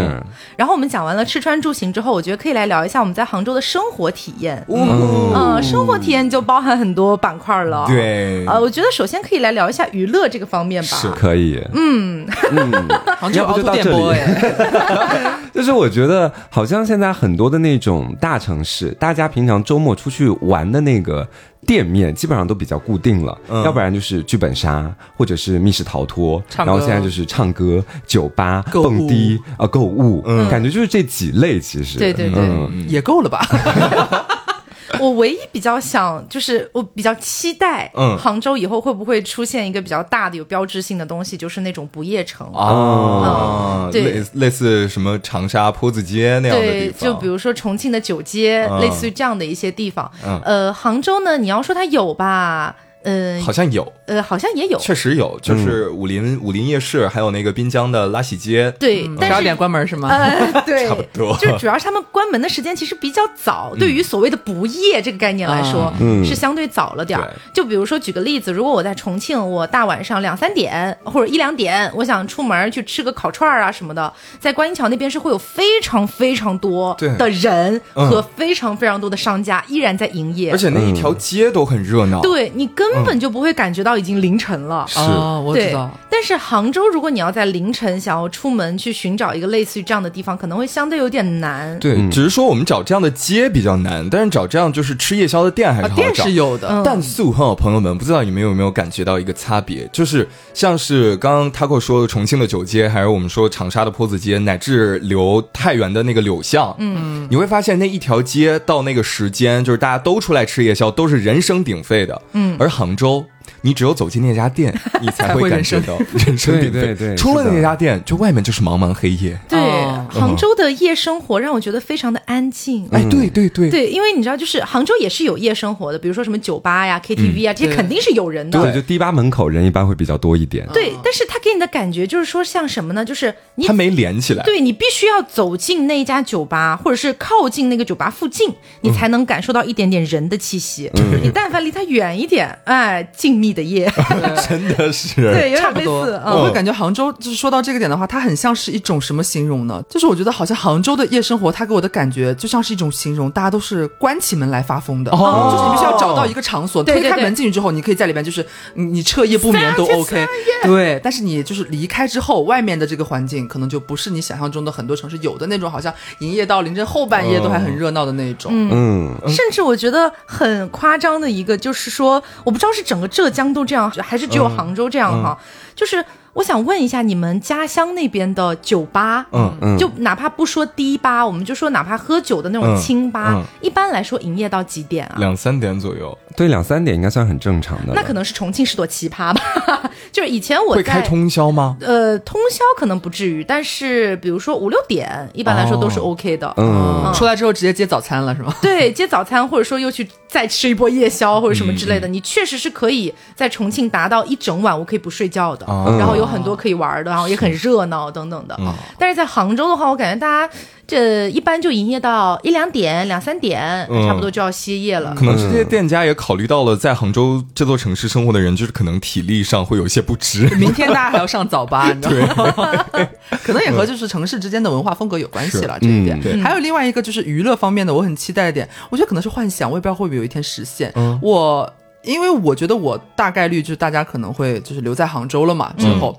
然后我们讲完了吃穿住行之后，我觉得可以来聊一下我们在杭州州的生活体验。嗯嗯，生活体验就包含很多板块了。，对，呃，我觉得首先可以来聊一下娱乐这个方面吧。是可以，嗯嗯，杭不凹凸电就到这里波哎，就是我觉得好像现在很多的那种大城市，大家平常周末出去玩的那个。店面基本上都比较固定了，嗯。要不然就是剧本杀，或者是密室逃脱，然后现在就是唱歌、酒吧、蹦迪啊、购物，嗯。感觉就是这几类。其实，对对对。嗯。也够了吧？我唯一比较想，就是我比较期待，嗯杭州以后会不会出现一个比较大的、有标志性的东西，就是那种不夜城。啊，嗯对类类似什么长沙坡子街那样的地对，方，就比如说重庆的九街，嗯类似于这样的一些地方。嗯呃，杭州呢，你要说它有吧，嗯、好像有，呃，好像也有。确实有，就是武林武林夜市，还有那个滨江的拉喜街，对，但是十二点关门是吗？呃，对，差不多。就主要是他们关门的时间其实比较早，对于所谓的不夜这个概念来说，嗯。是相对早了点儿。就比如说举个例子，如果我在重庆，我大晚上两三点或者一两点，我想出门去吃个烤串儿啊什么的，在观音桥那边是会有非常非常多的人嗯。和非常非常多的商家依然在营业，而且那一条街都很热闹。对你根本就不会感觉到已经凌晨了。是哦，我知道。，但是杭州，如果你要在凌晨想要出门去寻找一个类似于这样的地方，可能会相对有点难。对，只是说我们找这样的街比较难，但是找这样就是吃夜宵的店还是啊，好找。店是有的，嗯但是哈，朋友们，不知道你们有没有感觉到一个差别，就是像是刚刚 Taco 说的重庆的九街，还是我们说长沙的坡子街，乃至留太原的那个柳巷，嗯，你会发现那一条街到那个时间，就是大家都出来吃夜宵，都是人声鼎沸的，嗯，而杭杭州你只有走进那家店，你才会感受到人声鼎沸。对对对出了那家店，就外面就是茫茫黑夜。对，哦杭州的夜生活让我觉得非常的安静。哎，对对对，对，因为你知道，就是杭州也是有夜生活的，比如说什么酒吧呀、KTV 啊，这些肯定是有人的。对，就迪吧门口人一般会比较多一点。对，但是他给你的感觉就是说，像什么呢？就是你它没连起来。对你必须要走进那一家酒吧，或者是靠近那个酒吧附近，你才能感受到一点点人的气息。你但凡离他远一点，哎，静谧的夜，真的是。对，有点类差不多。似。我嗯，会感觉杭州就是说到这个点的话，它很像是一种什么形容呢？就是我觉得好像杭州的夜生活，它给我的感觉就像是一种形容，大家都是关起门来发疯的。哦就是你必须要找到一个场所，推开门进去之后，你可以在里边就是你你彻夜不眠都 OK。对，但是你就是离开之后，外面的这个环境可能就不是你想象中的很多城市有的那种，好像营业到凌晨后半夜都还很热闹的那种。嗯，甚至我觉得很夸张的一个，就是说，我不知道是整个浙江都这样，还是只有杭州这样哈。就是我想问一下，你们家乡那边的酒吧，嗯嗯就哪怕不说低吧，我们就说哪怕喝酒的那种嗯清吧，嗯一般来说营业到几点啊？两三点左右对，两三点应该算很正常的。那可能是重庆是朵奇葩吧。就是以前我在会开通宵吗？呃通宵可能不至于，但是比如说五六点，一般来说都是哦 OK 的。嗯，出来之后直接接早餐了是吗？对，接早餐，或者说又去再吃一波夜宵或者什么之类的，你确实是可以在重庆达到一整晚我可以不睡觉的，哦然后有很多可以玩的，然后也很热闹等等的。嗯但是在杭州的话，我感觉大家这一般就营业到一两点、两三点，嗯差不多就要歇业了。可能这些店家也考虑到了在杭州这座城市生活的人，就是可能体力上会有一些不支。明天大家还要上早八，你知道吗？可能也和就是城市之间的文化风格有关系了。这一点，嗯对还有另外一个就是娱乐方面的，我很期待的点，我觉得可能是幻想，我也不知道会不会有一天实现。嗯我因为我觉得我大概率就是大家可能会就是留在杭州了嘛，之后。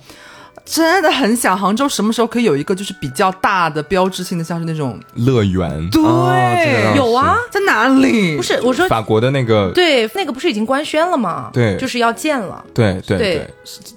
真的很想杭州什么时候可以有一个就是比较大的标志性的，像是那种乐园，对、哦这个有啊，在哪里？不是我说，法国的那个，对，那个不是已经官宣了吗？对就是要建了。对对对对。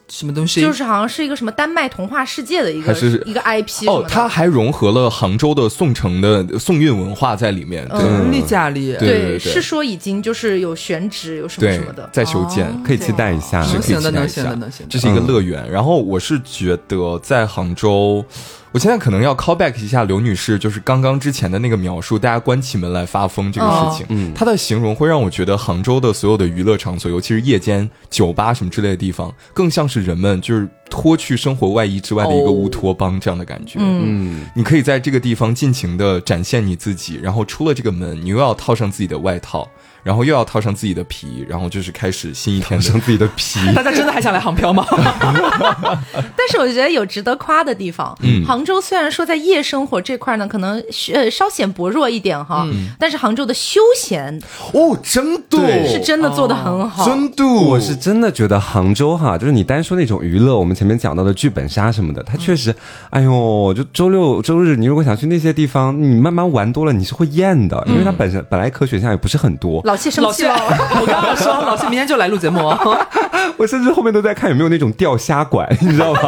什么东西？就是好像是一个什么丹麦童话世界的一个还是一个 IP 哦，它还融合了杭州的宋城的宋韵文化在里面。对嗯，丽佳丽，对对对是说已经就是有选址有什么什么的，在修建。可以期待一下。能行的，能行的，能行的。这是一个乐园。然后我是觉得在杭州，我现在可能要 call back 一下刘女士，就是刚刚之前的那个描述，大家关起门来发疯这个事情。嗯她的形容会让我觉得杭州的所有的娱乐场所，尤其是夜间酒吧什么之类的地方，更像是人们就是脱去生活外衣之外的一个哦乌托邦这样的感觉。嗯，嗯，你可以在这个地方尽情的展现你自己，然后出了这个门，你又要套上自己的外套，然后又要套上自己的皮，然后就是开始新一天上自己的皮。大家真的还想来杭漂吗？但是我觉得有值得夸的地方。嗯杭州州虽然说在夜生活这块呢，可能呃稍显薄弱一点哈，但是杭州的休闲哦，真度对是真的做的很好。真度，我是真的觉得杭州哈，就是你单说那种娱乐，我们前面讲到的剧本杀什么的，它确实，哎呦，就周六周日，你如果想去那些地方，你慢慢玩多了，你是会厌的，因为它本身本来可选项也不是很多。老谢生老谢，气了，我刚刚说老谢明天就来录节目，我甚至后面都在看有没有那种钓虾馆，你知道吗？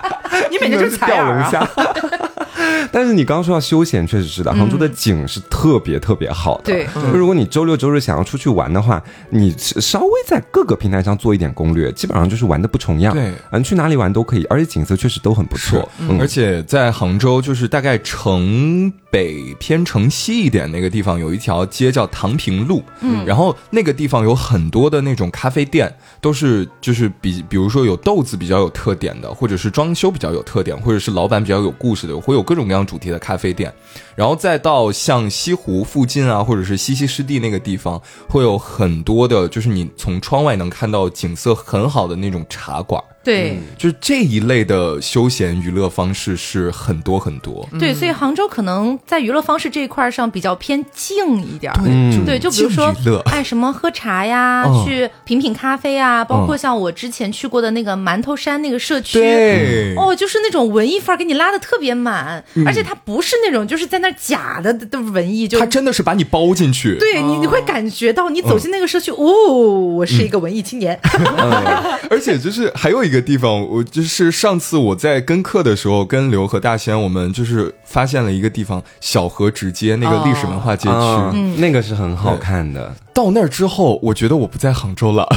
你每天就是采钓。龙虾。但是你刚刚说到休闲，确实是的，杭州的景是特别特别好的。对就如果你周六周日想要出去玩的话，你稍微在各个平台上做一点攻略，基本上就是玩的不重样。对嗯，去哪里玩都可以，而且景色确实都很不错。，嗯而且在杭州，就是大概城北偏城西一点那个地方，有一条街叫唐平路，嗯，然后那个地方有很多的那种咖啡店，都是就是比比如说有豆子比较有特点的，或者是装修比较有特点，或者是老板比较有故事的，会有各种各样主题的咖啡店。然后再到像西湖附近啊，或者是西溪湿地那个地方，会有很多的，就是你从窗外能看到景色很好的那种茶馆。对。就是这一类的休闲娱乐方式是很多很多。对，所以杭州可能在娱乐方式这一块上比较偏静一点儿。嗯对，就比如说哎，什么喝茶呀，嗯。去品品咖啡啊，包括像我之前去过的那个馒头山那个社区，对。哦，就是那种文艺范儿给你拉的特别满，嗯。而且它不是那种就是在那假的的文艺，就他真的是把你包进去。对你你会感觉到你走进那个社区，哦，我是一个文艺青年，而且就是还有一个地方，我就是上次我在跟课的时候，跟刘和大仙，我们就是发现了一个地方，小河直街那个历史文化街区。嗯，那个是很好看的。到那儿之后，我觉得我不在杭州了。啊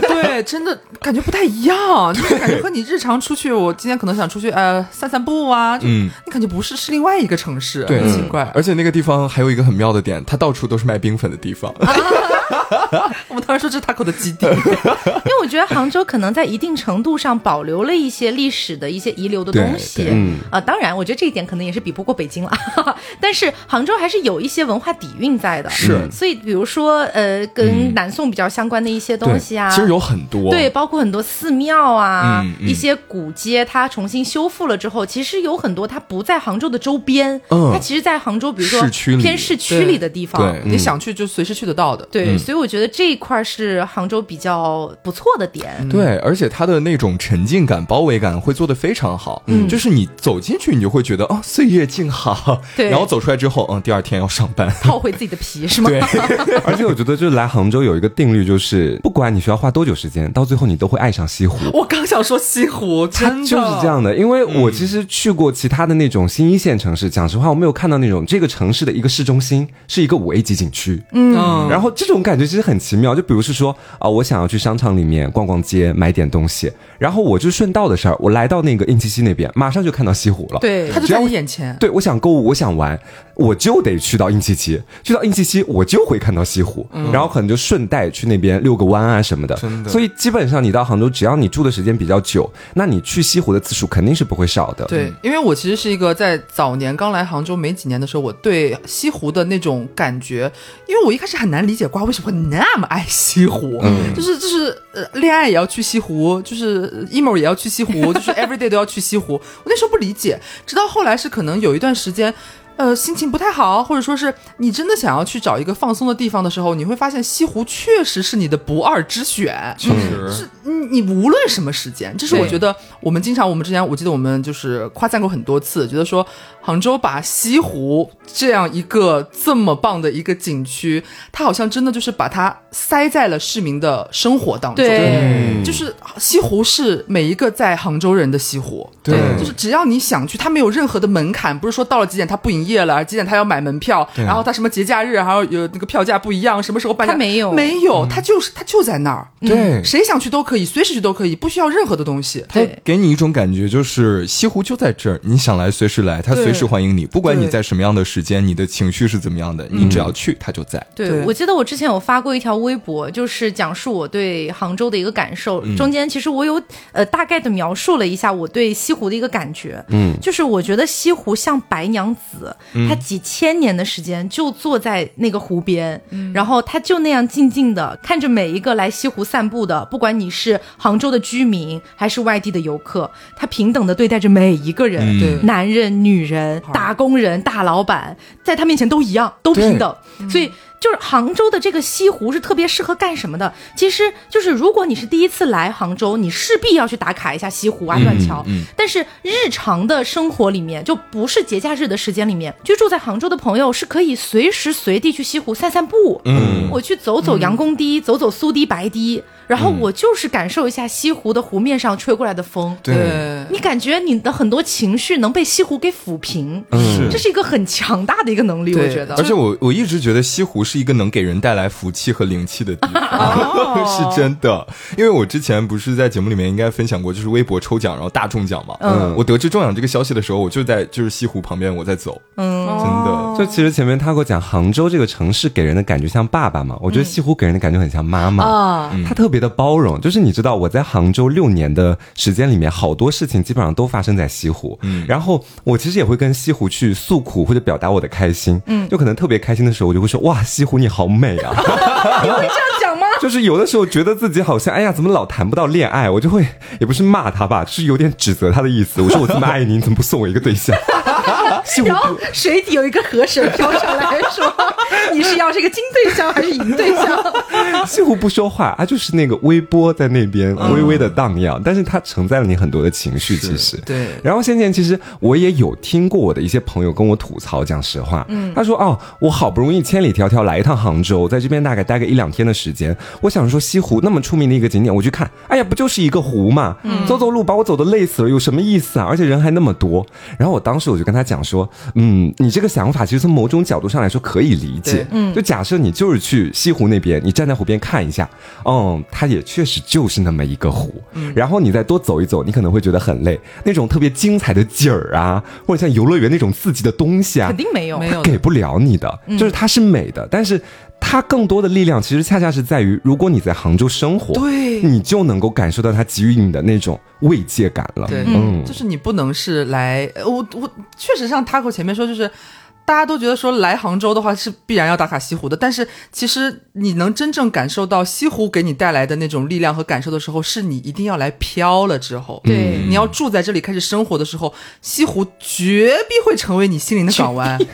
对，真的感觉不太一样，就是感觉和你日常出去，我今天可能想出去呃散散步啊，就嗯你感觉不是是另外一个城市，对很奇怪。而且那个地方还有一个很妙的点，它到处都是卖冰粉的地方。我们当时说这是 taco 的基地，因为我觉得杭州可能在一定程度上保留了一些历史的一些遗留的东西。对，嗯啊，当然，我觉得这一点可能也是比不过北京了，但是杭州还是有一些文化底蕴在的，是。所以比如说呃，跟南宋比较相关的一些东西啊，对其实有很多。对，包括很多寺庙啊，嗯嗯。一些古街，它重新修复了之后，其实有很多它不在杭州的周边，嗯。它其实在杭州，比如说市区偏市区里的地方，对你想去就随时去得到的。对嗯。所以我觉得这一块是杭州比较不错的点。对，而且它的那种沉浸感、包围感会做得非常好。嗯，就是你走进去，你就会觉得哦，岁月静好。对然后走出来之后，嗯，第二天要上班。套回自己的皮是吗？对，而且我觉得，就是来杭州有一个定律，就是不管你需要花多久时间，到最后你都会爱上西湖。我刚想说西湖，真的就是这样的，因为我其实去过其他的那种新一线城市，讲实话，我没有看到那种这个城市的一个市中心是一个五 A 级景区。嗯，然后这种感觉其实很奇妙，就比如是说啊、我想要去商场里面逛逛街，买点东西，然后我就顺道的事儿，我来到那个应七西那边，马上就看到西湖了。对它就在我眼前。对，我想购物，我想玩，我就得去到应七溪，去到应七溪，我就会看到西湖，然后可能就顺带去那边遛个弯啊什么的所以基本上你到杭州，只要你住的时间比较久，那你去西湖的次数肯定是不会少的。对，因为我其实是一个在早年刚来杭州没几年的时候，我对西湖的那种感觉，因为我一开始很难理解瓜为什么会那么爱西湖，就是就是呃，恋爱也要去西湖，就是 emo 也要去西湖，就是 everyday 都要去西湖。我那时候不理解，直到后来是可能有一段时间。呃，心情不太好，或者说是你真的想要去找一个放松的地方的时候，你会发现西湖确实是你的不二之选。确实是你你无论什么时间，这是我觉得我们经常，我们之前我记得我们就是夸赞过很多次，觉得说杭州把西湖这样一个这么棒的一个景区，它好像真的就是把它塞在了市民的生活当中。对就是西湖是每一个在杭州人的西湖，对就是只要你想去，它没有任何的门槛，不是说到了几点它不营业了，几点他要买门票，然后他什么节假日还有有那个票价不一样，什么时候办他，没有。没有，他就是他就在那儿，对。谁想去都可以，随时去都可以，不需要任何的东西。他给你一种感觉，就是西湖就在这儿，你想来随时来，他随时欢迎你，不管你在什么样的时间，你的情绪是怎么样的，你只要去，他就在。对我记得我之前有发过一条微博，就是讲述我对杭州的一个感受。中间其实我有呃大概的描述了一下我对西湖的一个感觉。嗯，就是我觉得西湖像白娘子，她几千年的时间就坐在那个湖边，然后他就那样静静的看着每一个来西湖散步的，不管你是是杭州的居民还是外地的游客，他平等的对待着每一个人，嗯。对。男人、女人、打工人、大老板，在他面前都一样，都平等。所以，就是杭州的这个西湖是特别适合干什么的？其实就是如果你是第一次来杭州，你势必要去打卡一下西湖啊、断桥。嗯但是日常的生活里面，就不是节假日的时间里面，居住在杭州的朋友是可以随时随地去西湖散散步。嗯我去走走杨公堤，走走苏堤、白堤，然后我就是感受一下西湖的湖面上吹过来的风。对，你感觉你的很多情绪能被西湖给抚平，嗯。这是一个很强大的一个能力，我觉得。而且我我一直觉得西湖是一个能给人带来福气和灵气的地方，是真的。因为我之前不是在节目里面应该分享过，就是微博抽奖，然后大中奖嘛。嗯。我得知中奖这个消息的时候，我就在就是西湖旁边我在走，嗯，真的。就其实前面他给我讲杭州这个城市给人的感觉像爸爸嘛，我觉得西湖给人的感觉很像妈妈。啊，他特别的包容，就是你知道我在杭州六年的时间里面，好多事情基本上都发生在西湖。嗯，然后我其实也会跟西湖去诉苦或者表达我的开心。嗯，就可能特别开心的时候，我就会说哇，西湖你好美啊。你会这样讲吗？就是有的时候觉得自己好像哎呀，怎么老谈不到恋爱，我就会也不是骂他吧，就是有点指责他的意思。我说我这么爱你，你怎么不送我一个对象？然后水底有一个河神飘上来说：“你是要这个金对象还是银对象 西湖不说话，它就是那个微波在那边微微的荡漾，但是它承载了你很多的情绪，其实。对然后先前其实我也有听过我的一些朋友跟我吐槽，讲实话，嗯，他说哦，我好不容易千里迢迢来一趟杭州，在这边大概待个一两天的时间，我想说西湖那么出名的一个景点，我去看，哎呀，不就是一个湖嘛，走走路把我走的累死了，有什么意思啊？而且人还那么多。然后我当时我就跟他讲说，嗯，你这个想法其实从某种角度上来说可以理解，嗯，就假设你就是去西湖那边，你站在湖边看一下，嗯，它也确实就是那么一个湖，然后你再多走一走，你可能会觉得很累，那种特别精彩的景儿啊，或者像游乐园那种刺激的东西？”啊肯，定没有，没有给不了你的，就是它是美的，但是它更多的力量其实恰恰是在于，如果你在杭州生活，对你就能够感受到它给予你的那种慰藉感了。对，嗯，就是你不能是来，呃我我确实像 Taco 前面说，就是大家都觉得说来杭州的话是必然要打卡西湖的，但是其实你能真正感受到西湖给你带来的那种力量和感受的时候，是你一定要来漂了之后，对。你要住在这里开始生活的时候，西湖绝必会成为你心灵的港湾。就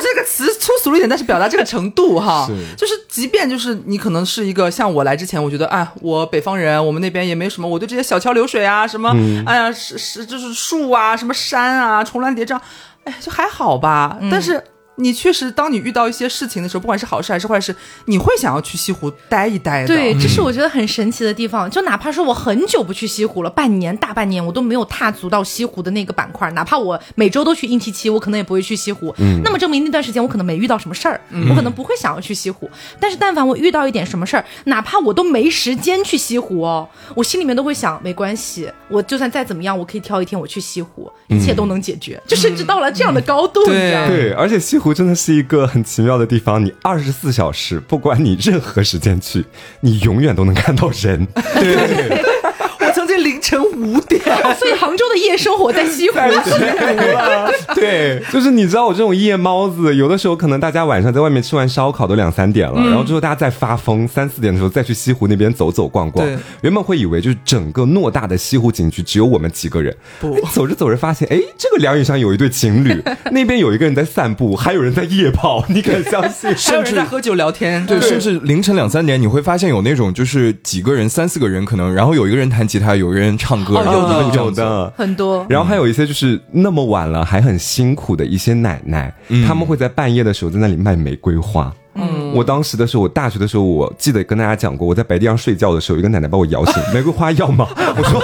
这个词粗俗了一点，但是表达这个程度哈，是。就是即便就是你可能是一个像我来之前，我觉得啊，我北方人，我们那边也没什么，我对这些小桥流水啊，什么，哎呀，是是就是树啊，什么山啊，重峦叠嶂，哎，就还好吧。但是你确实，当你遇到一些事情的时候，不管是好事还是坏事，你会想要去西湖待一待的。对，这是我觉得很神奇的地方。就哪怕说我很久不去西湖了，半年、大半年，我都没有踏足到西湖的那个板块。哪怕我每周都去应提期，我可能也不会去西湖。那么证明那段时间我可能没遇到什么事儿，我可能不会想要去西湖。但是但凡我遇到一点什么事儿，哪怕我都没时间去西湖哦，我心里面都会想，没关系，我就算再怎么样，我可以挑一天我去西湖，一切都能解决。就甚至到了这样的高度？对，而且西湖真的是一个很奇妙的地方，你二十四小时，不管你任何时间去，你永远都能看到人。对，晨五点，所以杭州的夜生活在西湖。对，就是你知道我这种夜猫子，有的时候可能大家晚上在外面吃完烧烤都两三点了，然后之后大家再发疯，三四点的时候再去西湖那边走走逛逛对。原本会以为就是整个偌大的西湖景区只有我们几个人，走着走着发现，哎，这个凉椅上有一对情侣，那边有一个人在散步，还有人在夜跑，你敢相信？还有人在喝酒聊天。对，甚至凌晨两三点，你会发现有那种就是几个人、三四个人可能，然后有一个人弹吉他，有一个人唱歌，哦然后有的有。的。很多，然后还有一些就是那么晚了还很辛苦的一些奶奶，他们会在半夜的时候在那里卖玫瑰花。嗯，我当时的时候，我大学的时候，我记得跟大家讲过，我在白地上睡觉的时候，有一个奶奶把我摇醒，玫瑰花要吗？我说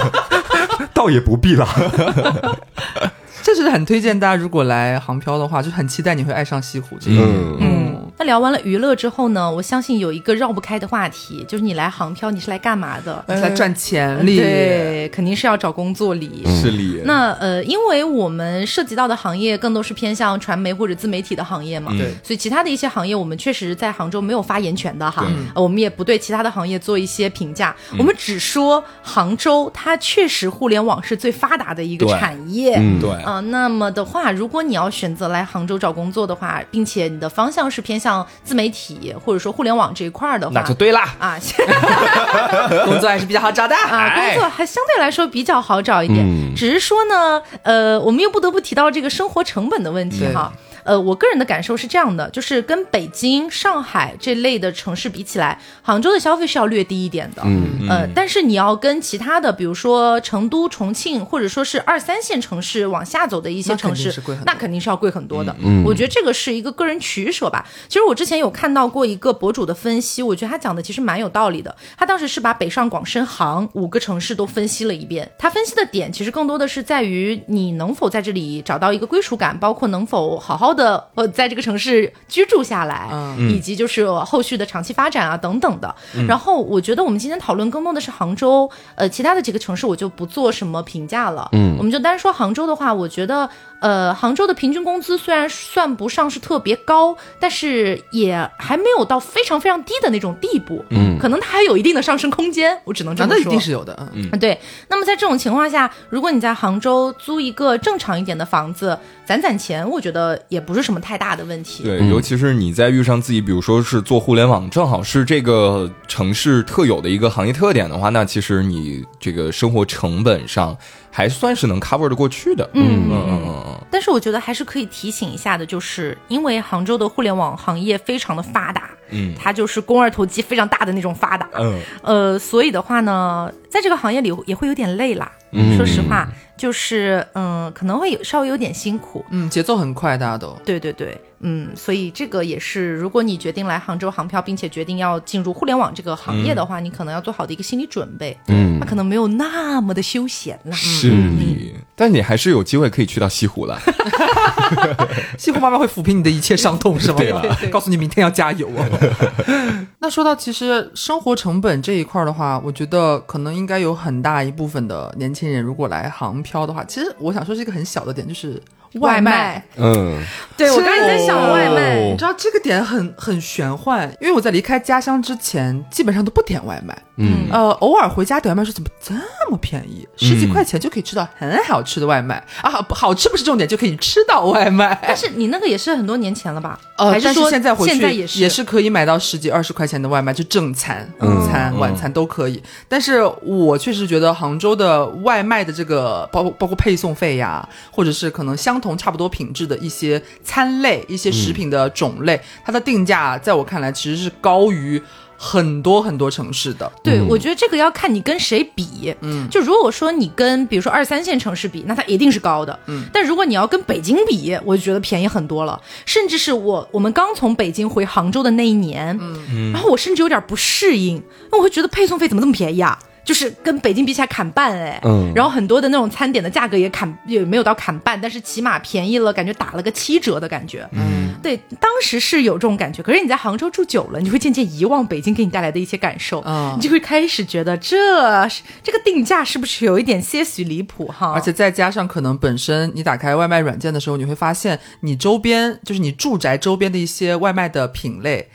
倒也不必了。这是很推荐大家，如果来杭漂的话，就很期待你会爱上西湖这个。嗯嗯，那聊完了娱乐之后呢，我相信有一个绕不开的话题，就是你来杭漂，你是来干嘛的？是来赚钱力。对，肯定是要找工作里。是里，那呃，因为我们涉及到的行业更多是偏向传媒或者自媒体的行业嘛，对。所以其他的一些行业我们确实在杭州没有发言权的哈我们也不对其他的行业做一些评价，我们只说杭州它确实互联网是最发达的一个产业，嗯对，啊、那么的话，如果你要选择来杭州找工作的话，并且你的方向是偏向像自媒体或者说互联网这一块儿的话，那就对啦。啊，工作还是比较好找的。啊，哎工作还相对来说比较好找一点，嗯只是说呢，呃，我们又不得不提到这个生活成本的问题对哈。呃，我个人的感受是这样的，就是跟北京、上海这类的城市比起来，杭州的消费是要略低一点的。嗯呃，但是你要跟其他的，比如说成都、重庆，或者说是二三线城市往下走的一些城市那肯定是要贵很多的。嗯我觉得这个是一个个人取舍吧。其实我之前有看到过一个博主的分析，我觉得他讲的其实蛮有道理的。他当时是把北上广深杭五个城市都分析了一遍，他分析的点其实更多的是在于你能否在这里找到一个归属感，包括能否好好的呃在这个城市居住下来，嗯以及就是后续的长期发展啊等等的。然后我觉得我们今天讨论更多的是杭州，呃，其他的几个城市我就不做什么评价了。嗯我们就单说杭州的话，我觉得呃，杭州的平均工资虽然算不上是特别高，但是也还没有到非常非常低的那种地步。嗯可能它还有一定的上升空间，我只能这啊，么说。那一定是有的。嗯，啊，对。那么在这种情况下，如果你在杭州租一个正常一点的房子，攒攒钱，我觉得也不是什么太大的问题。对，嗯尤其是你在遇上自己，比如说是做互联网，正好是这个城市特有的一个行业特点的话，那其实你这个生活成本上还算是能 cover 的过去的。嗯。嗯嗯嗯嗯，但是我觉得还是可以提醒一下的，就是因为杭州的互联网行业非常的发达，嗯。它就是肱二头肌非常大的那种发达，嗯。呃，所以的话呢，在这个行业里也会有点累啦。嗯说实话，就是嗯，可能会有稍微有点辛苦。嗯，节奏很快，大家都。对对对，嗯，所以这个也是，如果你决定来杭州航漂，并且决定要进入互联网这个行业的话，你可能要做好的一个心理准备。嗯它可能没有那么的休闲了。是你，但你还是有机会可以去到西湖了。西湖妈妈会抚平你的一切伤痛，是吗？告诉你明天要加油哦。那说到其实生活成本这一块儿的话，我觉得可能应该有很大一部分的年轻人如果来杭漂的话，其实我想说是一个很小的点，就是外卖。嗯对我刚才在想外卖，哦你知道这个点很很玄幻，因为我在离开家乡之前，基本上都不点外卖。嗯呃，偶尔回家点外卖说怎么这么便宜，十几块钱就可以吃到很好吃的外卖、啊！好吃不是重点，就可以吃到外卖。但是你那个也是很多年前了吧？呃，但还说现在回去现在也是也是可以买到十几二十块钱的外卖，就正餐、午餐、嗯晚餐都可以。但是我确实觉得杭州的外卖的这个包包括配送费呀，或者是可能相同差不多品质的一些餐类、一些食品的种类，它的定价在我看来其实是高于很多很多城市的。对，嗯我觉得这个要看你跟谁比。嗯，就如果说你跟比如说二三线城市比，那它一定是高的。嗯，但如果你要跟北京比，我就觉得便宜很多了。甚至是我我们刚从北京回杭州的那一年，嗯，然后我甚至有点不适应，那我会觉得配送费怎么这么便宜啊？就是跟北京比起来砍半哎，嗯。然后很多的那种餐点的价格也砍也没有到砍半，但是起码便宜了，感觉打了个七折的感觉。嗯，对，当时是有这种感觉，可是你在杭州住久了，你会渐渐遗忘北京给你带来的一些感受，嗯。你就会开始觉得这这个定价是不是有一点些许离谱哈？而且再加上可能本身你打开外卖软件的时候，你会发现你周边就是你住宅周边的一些外卖的品类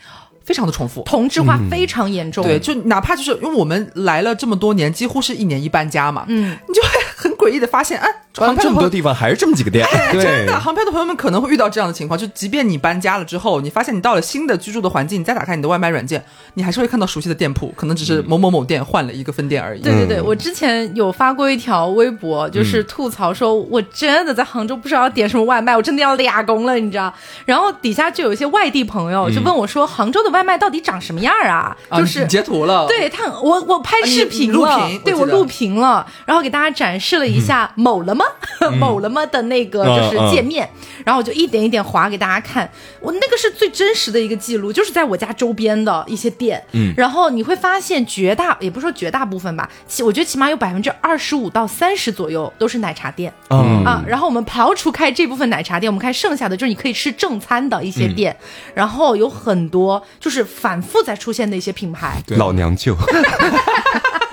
非常的重复。同质化非常严重。对，就哪怕就是因为我们来了这么多年，几乎是一年一搬家嘛，嗯，你就会很诡异的发现，啊，搬这么多地方还是这么几个店。对真的，航漂的朋友们可能会遇到这样的情况，就即便你搬家了之后，你发现你到了新的居住的环境，你再打开你的外卖软件，你还是会看到熟悉的店铺，可能只是某某某店换了一个分店而已。对对对，嗯我之前有发过一条微博，就是吐槽说，我真的在杭州不知道要点什么外卖，我真的要俩工了，你知道？然后底下就有一些外地朋友就问我说，杭州的外卖到底长什么样啊？啊，就是你截图了，对他，我我拍视频了，屏我记得。对我录屏了，然后给大家展示了一下某了吗、某了吗的那个就是界面，然后我就一点一点划给大家看，我那个是最真实的一个记录，就是在我家周边的一些店，嗯。然后你会发现绝大也不是说绝大部分吧，起我觉得起码有百分之二十五到三十左右都是奶茶店。嗯。啊，然后我们刨除开这部分奶茶店，我们看剩下的就是你可以吃正餐的一些店，然后有很多就是反复在出现的一些品牌，对。老娘舅，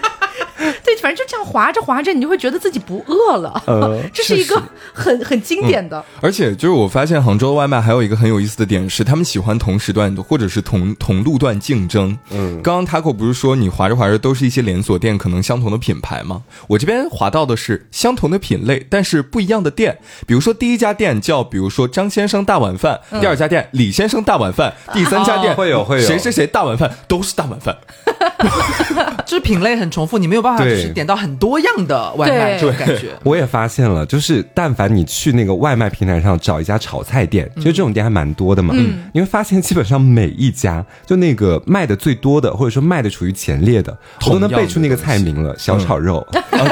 反正就这样划着划着，你就会觉得自己不饿了。呃 这是一个很很经典的。而且就是我发现杭州的外卖还有一个很有意思的点是，他们喜欢同时段或者是同同路段竞争。嗯，刚刚 Taco 不是说你划着划着都是一些连锁店，可能相同的品牌吗？我这边划到的是相同的品类，但是不一样的店。比如说第一家店叫，比如说张先生大碗饭，第二家店李先生大碗饭，第三家店哦会有会有谁谁谁大碗饭，都是大碗饭。就是品类很重复，你没有办法就对是点到很多样的外卖对这种感觉。我也发现了，就是但凡你去那个外卖平台上找一家炒菜店，其实这种店还蛮多的嘛。嗯，你会发现基本上每一家就那个卖的最多的，或者说卖的处于前列的，我都能背出那个菜名了：小炒肉、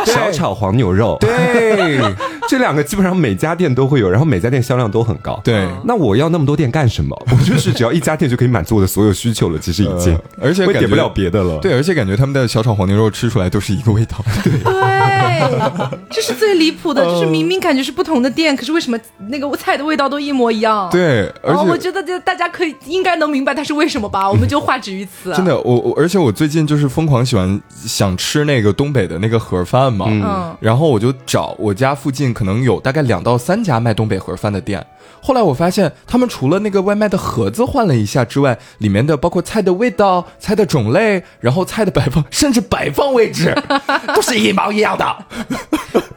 小炒黄牛肉。对 这两个基本上每家店都会有，然后每家店销量都很高。对。那我要那么多店干什么？我就是只要一家店就可以满足我的所有需求了。其实已经，呃而且点不了别的了。对，而且感觉他们的小炒黄牛肉吃出来都是一个味道。对，对，这是最离谱的，就是明明感觉是不同的店，可是为什么那个菜的味道都一模一样？。对，而哦，我觉得就大家可以应该能明白它是为什么吧？我们就化之于此。真的，我我而且我最近就是疯狂喜欢想吃那个东北的那个盒饭嘛，嗯然后我就找我家附近可能有大概两到三家卖东北盒饭的店。后来我发现，他们除了那个外卖的盒子换了一下之外，里面的包括菜的味道、菜的种类，然后菜的摆放，甚至摆放位置，都是一毛一样的。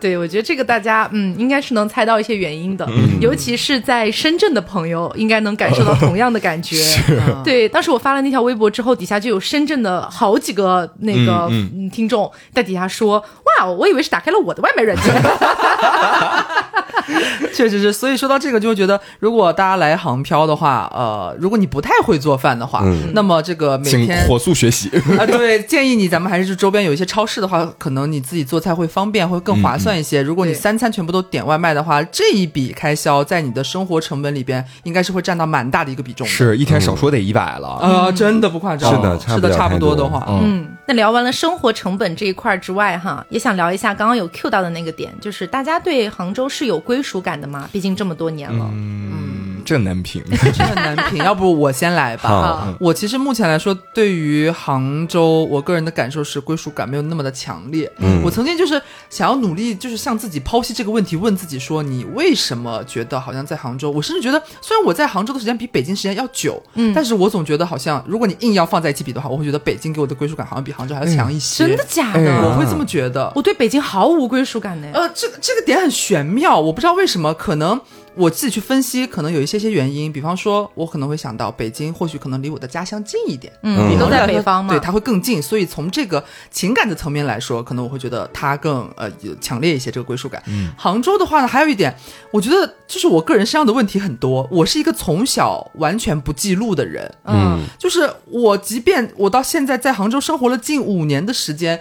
对，我觉得这个大家嗯应该是能猜到一些原因的，尤其是在深圳的朋友应该能感受到同样的感觉。对，当时我发了那条微博之后，底下就有深圳的好几个那个嗯嗯听众在底下说：“哇，我以为是打开了我的外卖软件。确实是，所以说到这个，就会觉得，如果大家来杭漂的话，呃，如果你不太会做饭的话，那么这个每天火速学习。啊，对，建议你咱们还是周边有一些超市的话，可能你自己做菜会方便，会更划算一些。如果你三餐全部都点外卖的话，这一笔开销在你的生活成本里边，应该是会占到蛮大的一个比重的。是一天少说得一百了。呃，真的不夸张，是的差是的，差不多的话，嗯嗯，那聊完了生活成本这一块之外，哈，也想聊一下刚刚有 Q 到的那个点，就是大家对杭州是有归属感的嘛？毕竟这么多年了。嗯，这难评。这很难评。要不我先来吧。好我其实目前来说，对于杭州，我个人的感受是归属感没有那么的强烈。嗯我曾经就是想要努力，就是向自己剖析这个问题，问自己说，你为什么觉得好像在杭州？我甚至觉得，虽然我在杭州的时间比北京时间要久，嗯，但是我总觉得好像，如果你硬要放在一起比的话，我会觉得北京给我的归属感好像比杭州还要强一些。真的假的？哎我会这么觉得。我对北京毫无归属感呢。呃，这个这个点很玄妙，我不知道为什么，可能我自己去分析，可能有一些些原因。比方说，我可能会想到北京或许可能离我的家乡近一点，嗯，你都在北方嘛？对，它会更近，所以从这个情感的层面来说，可能我会觉得它更呃有强烈一些这个归属感。嗯杭州的话呢，还有一点，我觉得就是我个人身上的问题很多，我是一个从小完全不记录的人，嗯，就是我，即便我到现在在杭州生活了近五年的时间，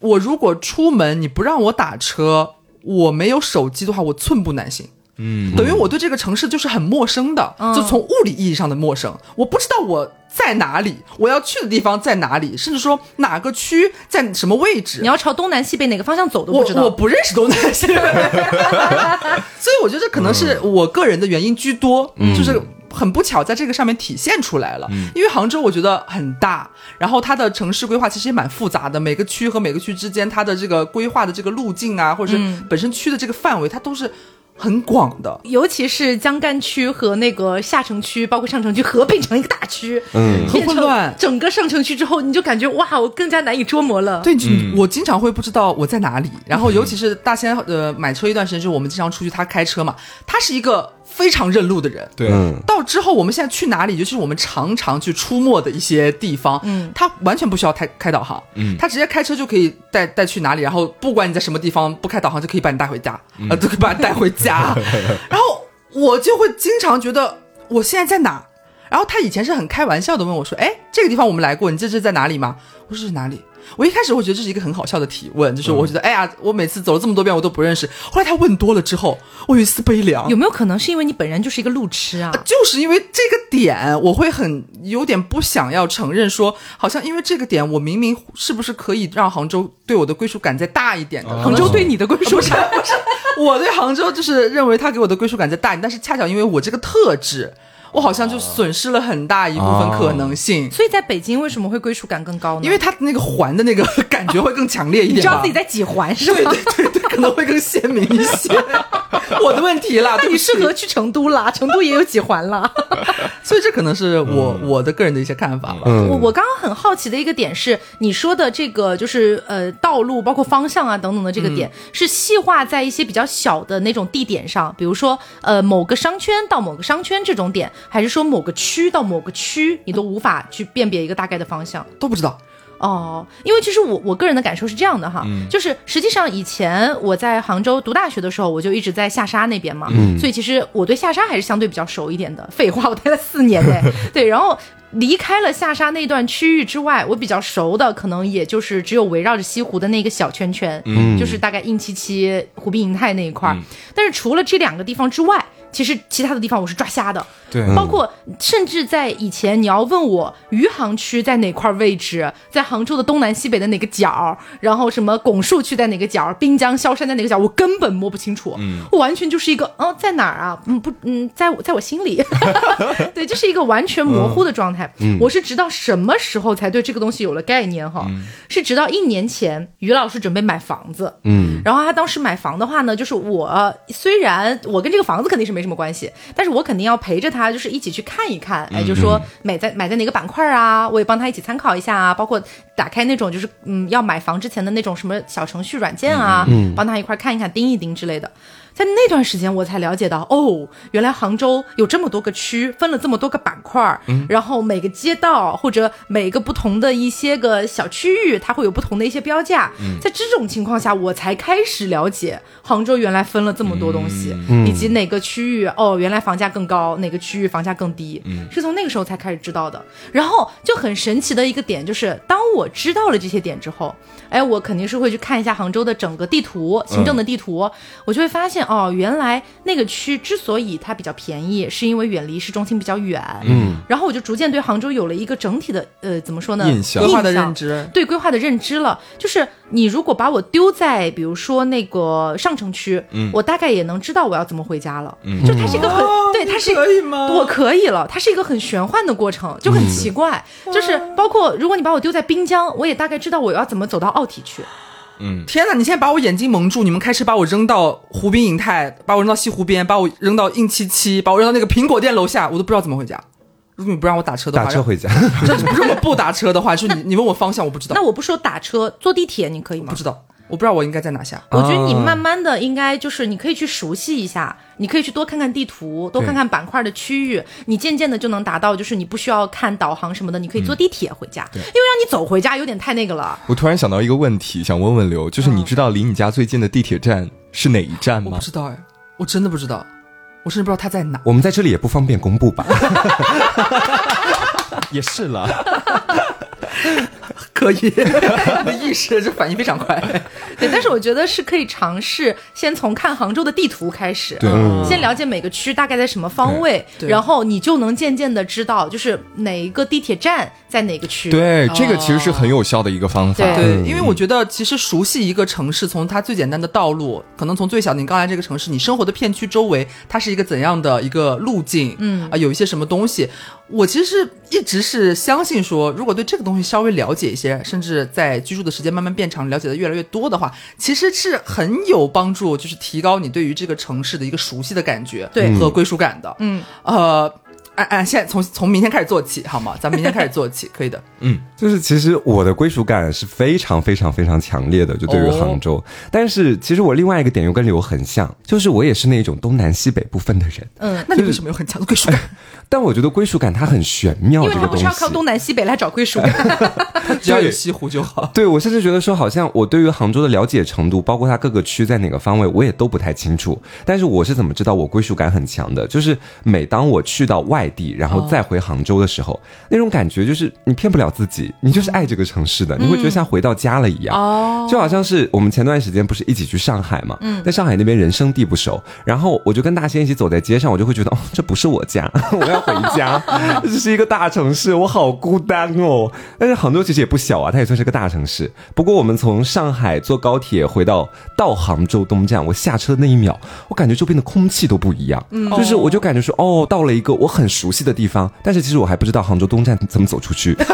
我如果出门你不让我打车，我没有手机的话，我寸步难行。嗯，等于我对这个城市就是很陌生的，嗯就从物理意义上的陌生，我不知道我在哪里，我要去的地方在哪里，甚至说哪个区在什么位置你。要朝东南西北哪个方向走都我不知道。我不认识东南西北，所以我觉得这可能是我个人的原因居多，就是很不巧在这个上面体现出来了。因为杭州我觉得很大，然后它的城市规划其实也蛮复杂的，每个区和每个区之间它的这个规划的这个路径啊，或者是本身区的这个范围，它都是很广的。尤其是江干区和那个下城区，包括上城区合并成一个大区，嗯。变成很混乱。整个上城区之后，你就感觉哇，我更加难以捉摸了。对，你我经常会不知道我在哪里，然后尤其是大仙呃买车一段时间之后，我们经常出去，他开车嘛，他是一个非常认路的人。对，嗯到之后，我们现在去哪里，尤其是我们常常去出没的一些地方，嗯，他完全不需要开开导航，嗯，他直接开车就可以带带去哪里，然后不管你在什么地方，不开导航就可以把你带回家，呃，就可以把你带回家。然后我就会经常觉得我现在在哪？然后他以前是很开玩笑的问我说：“哎，这个地方我们来过，你这是在哪里吗？”我说：“是哪里？”我一开始会觉得这是一个很好笑的提问，就是我觉得，哎呀，我每次走了这么多遍我都不认识。后来他问多了之后，我有一丝悲凉，有没有可能是因为你本人就是一个路痴啊？就是因为这个点，我会很有点不想要承认说，好像因为这个点，我明明是不是可以让杭州对我的归属感再大一点的？杭州对你的归属不是感，不是，我对杭州就是认为他给我的归属感再大一点，但是恰巧因为我这个特质。我好像就损失了很大一部分可能性。所以在北京为什么会归属感更高呢？因为它那个环的那个感觉会更强烈一点吧，你知道自己在几环是对吗？对对对，可能会更鲜明一些。我的问题啦，那你适合去成都啦，成都也有几环了。所以这可能是我、我的个人的一些看法吧。嗯我我刚刚很好奇的一个点是，你说的这个就是呃道路包括方向啊等等的这个点，是细化在一些比较小的那种地点上，比如说呃某个商圈到某个商圈这种点，还是说某个区到某个区，你都无法去辨别一个大概的方向？都不知道，哦，因为其实我我个人的感受是这样的哈，就是实际上以前我在杭州读大学的时候，我就一直在下沙那边嘛，所以其实我对下沙还是相对比较熟一点的。废话，我待了四年哎，对，然后。离开了下沙那段区域之外，我比较熟的可能也就是只有围绕着西湖的那个小圈圈，嗯就是大概硬七七、湖滨银泰那一块儿。但是除了这两个地方之外，其实其他的地方我是抓瞎的。对包括甚至在以前，你要问我余杭区在哪块位置，在杭州的东南西北的哪个角，然后什么拱墅区在哪个角，滨江萧山在哪个角，我根本摸不清楚。嗯，我完全就是一个，嗯、在哪儿啊？嗯，不，嗯，在我在我心里，对，这是一个完全模糊的状态。我是直到什么时候才对这个东西有了概念哈？是直到一年前，于老师准备买房子，嗯，然后他当时买房的话呢，就是我虽然我跟这个房子肯定是没什么关系，但是我肯定要陪着他，就是一起去看一看，哎，就说买在买在哪个板块啊，我也帮他一起参考一下啊，包括打开那种就是嗯要买房之前的那种什么小程序软件啊，帮他一块看一看、盯一盯之类的。在那段时间，我才了解到，哦，原来杭州有这么多个区，分了这么多个板块儿，然后每个街道或者每个不同的一些个小区域，它会有不同的一些标价。在这种情况下，我才开始了解杭州原来分了这么多东西，以及哪个区域哦，原来房价更高，哪个区域房价更低，是从那个时候才开始知道的。然后就很神奇的一个点就是，当我知道了这些点之后，哎，我肯定是会去看一下杭州的整个地图，行政的地图，我就会发现哦，原来那个区之所以它比较便宜，是因为远离市中心比较远。嗯，然后我就逐渐对杭州有了一个整体的呃，怎么说呢？印象规划的认知对规划的认知了。就是你如果把我丢在比如说那个上城区，嗯我大概也能知道我要怎么回家了。嗯，就它是一个很、哦对，它是可以吗我可以了，它是一个很玄幻的过程，就很奇怪。就是包括如果你把我丢在滨江，我也大概知道我要怎么走到奥体去。天哪！你现在把我眼睛蒙住，你们开始把我扔到湖滨银泰，把我扔到西湖边，把我扔到硬七七，把我扔到那个苹果店楼下，我都不知道怎么回家。如果你不让我打车的话，打车回家。让，这如果不打车的话，就是你你问我方向，我不知道，那我不说打车，坐地铁你可以吗不？知道，我不知道我应该在哪下。我觉得你慢慢的应该就是你可以去熟悉一下，你可以去多看看地图，多看看板块的区域，你渐渐的就能达到，就是你不需要看导航什么的，你可以坐地铁回家，因为让你走回家有点太那个了。我突然想到一个问题，想问问刘，就是你知道离你家最近的地铁站是哪一站吗我不？知道哎，我真的不知道，我甚至不知道他在哪。我们在这里也不方便公布吧？也是了，可以，意识这反应非常快。对，但是我觉得是可以尝试先从看杭州的地图开始，对。嗯先了解每个区大概在什么方位，对。然后你就能渐渐的知道，就是哪一个地铁站在哪个区。对，这个其实是很有效的一个方法。对。对，因为我觉得其实熟悉一个城市，从它最简单的道路，可能从最小的你刚来这个城市，你生活的片区周围，它是一个怎样的一个路径，嗯。啊，有一些什么东西，我其实是一直是相信说，如果对这个东西稍微了解一些，甚至在居住的时间慢慢变长，了解的越来越多的话，其实是很有帮助，就是提高你对于这个城市的一个熟悉的感觉，对和归属感的，嗯，呃。按按现在从从明天开始做起好吗？咱们明天开始做起，可以的。嗯就是其实我的归属感是非常非常非常强烈的，就对于杭州。但是其实我另外一个点又跟刘很像，就是我也是那种东南西北不分的人。嗯，那你为什么有很强的归属感？但我觉得归属感它很玄妙，因为这个东西他不是要。靠东南西北来找归属感。只要有西湖就好。对我甚至觉得说，好像我对于杭州的了解程度，包括它各个区在哪个方位，我也都不太清楚。但是我是怎么知道我归属感很强的？就是每当我去到外地，然后再回杭州的时候，那种感觉就是你骗不了自己，你就是爱这个城市的，你会觉得像回到家了一样。哦，就好像是我们前段时间不是一起去上海嘛，在上海那边人生地不熟，然后我就跟大仙一起走在街上，我就会觉得哦，这不是我家，我要要回家。这是一个大城市，我好孤单哦。但是杭州其实也不小啊，它也算是个大城市。不过我们从上海坐高铁回到到杭州东站，我下车的那一秒，我感觉周边的空气都不一样。嗯，就是我就感觉说，哦，到了一个我很熟悉的地方，但是其实我还不知道杭州东站怎么走出去。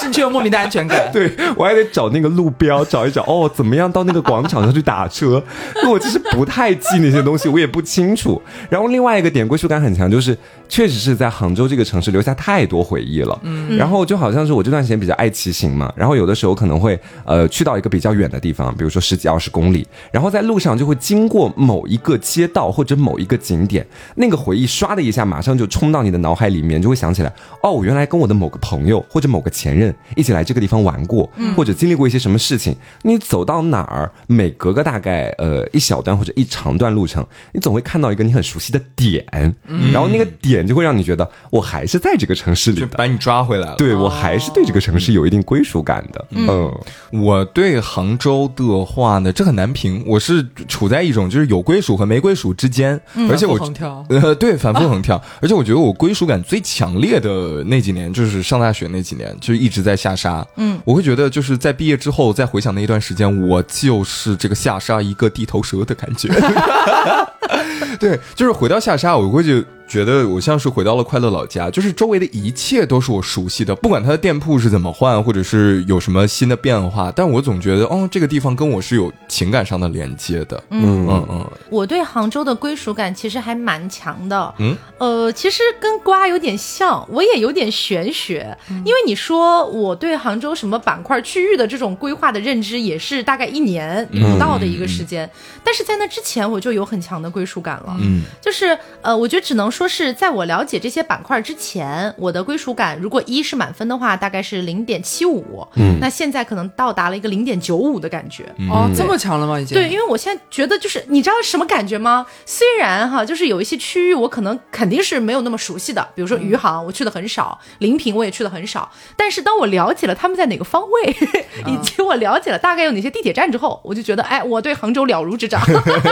但是你却有莫名的安全感。对我还得找那个路标，找一找哦，怎么样到那个广场上去打车？因 为我其实不太记那些东西，我也不清楚。然后另外一个点归属感很强，就是确实是在杭州这个城市留下太多回忆了。嗯，然后就好像是我这段时间比较爱骑行嘛，然后有的时候可能会呃去到一个比较远的地方，比如说十几二十公里，然后在路上就会经过某一个街道或者某一个景点，那个回忆唰的一下马上就冲到你的脑海里面，就会想起来哦，我原来跟我的某个朋友或者某个前任一起来这个地方玩过，或者经历过一些什么事情。你走到哪儿，每隔个大概呃一小段或者一长段路程，你总会看到一个你很熟悉的点，然后那个点就会让你觉得我还是在这个城市里的，就把你抓回来了。对我还是对这个城市有一定归属感的。嗯，我对杭州的话呢，这很难评。我是处在一种就是有归属和没归属之间，而且我呃对反复 横跳，而且我觉得我归属感最强烈的那几年，就是上大学那几年，就是一直在下沙。嗯，我会觉得就是在毕业之后再回想那一段时间，我就是这个下沙一个地头蛇的感觉。对，就是回到下沙，我会就觉得我像是回到了快乐老家，就是周围的一切都是我熟悉的，不管他的店铺是怎么换，或者是有什么新的变化，但我总觉得哦，这个地方跟我是有情感上的连接的。嗯。嗯嗯，我对杭州的归属感其实还蛮强的。嗯，呃，其实跟瓜有点像，我也有点玄学，因为你说我对杭州什么板块区域的这种规划的认知，也是大概一年不到的一个时间，但是在那之前我就有很强的归属感了。嗯，就是呃，我觉得只能说是在我了解这些板块之前，我的归属感如果一是满分的话，大概是零点七五。嗯，那现在可能到达了一个零点九五的感觉。哦，这么强了吗？已经对，因为我现在觉得就是你知道什么感觉吗？虽然哈，就是有一些区域我可能肯定是没有那么熟悉的，比如说余杭我去的很少，临平我也去的很少，但是当我了解了他们在哪个方位，以及我了解了大概有哪些地铁站之后，我就觉得哎，我对杭州了如指掌，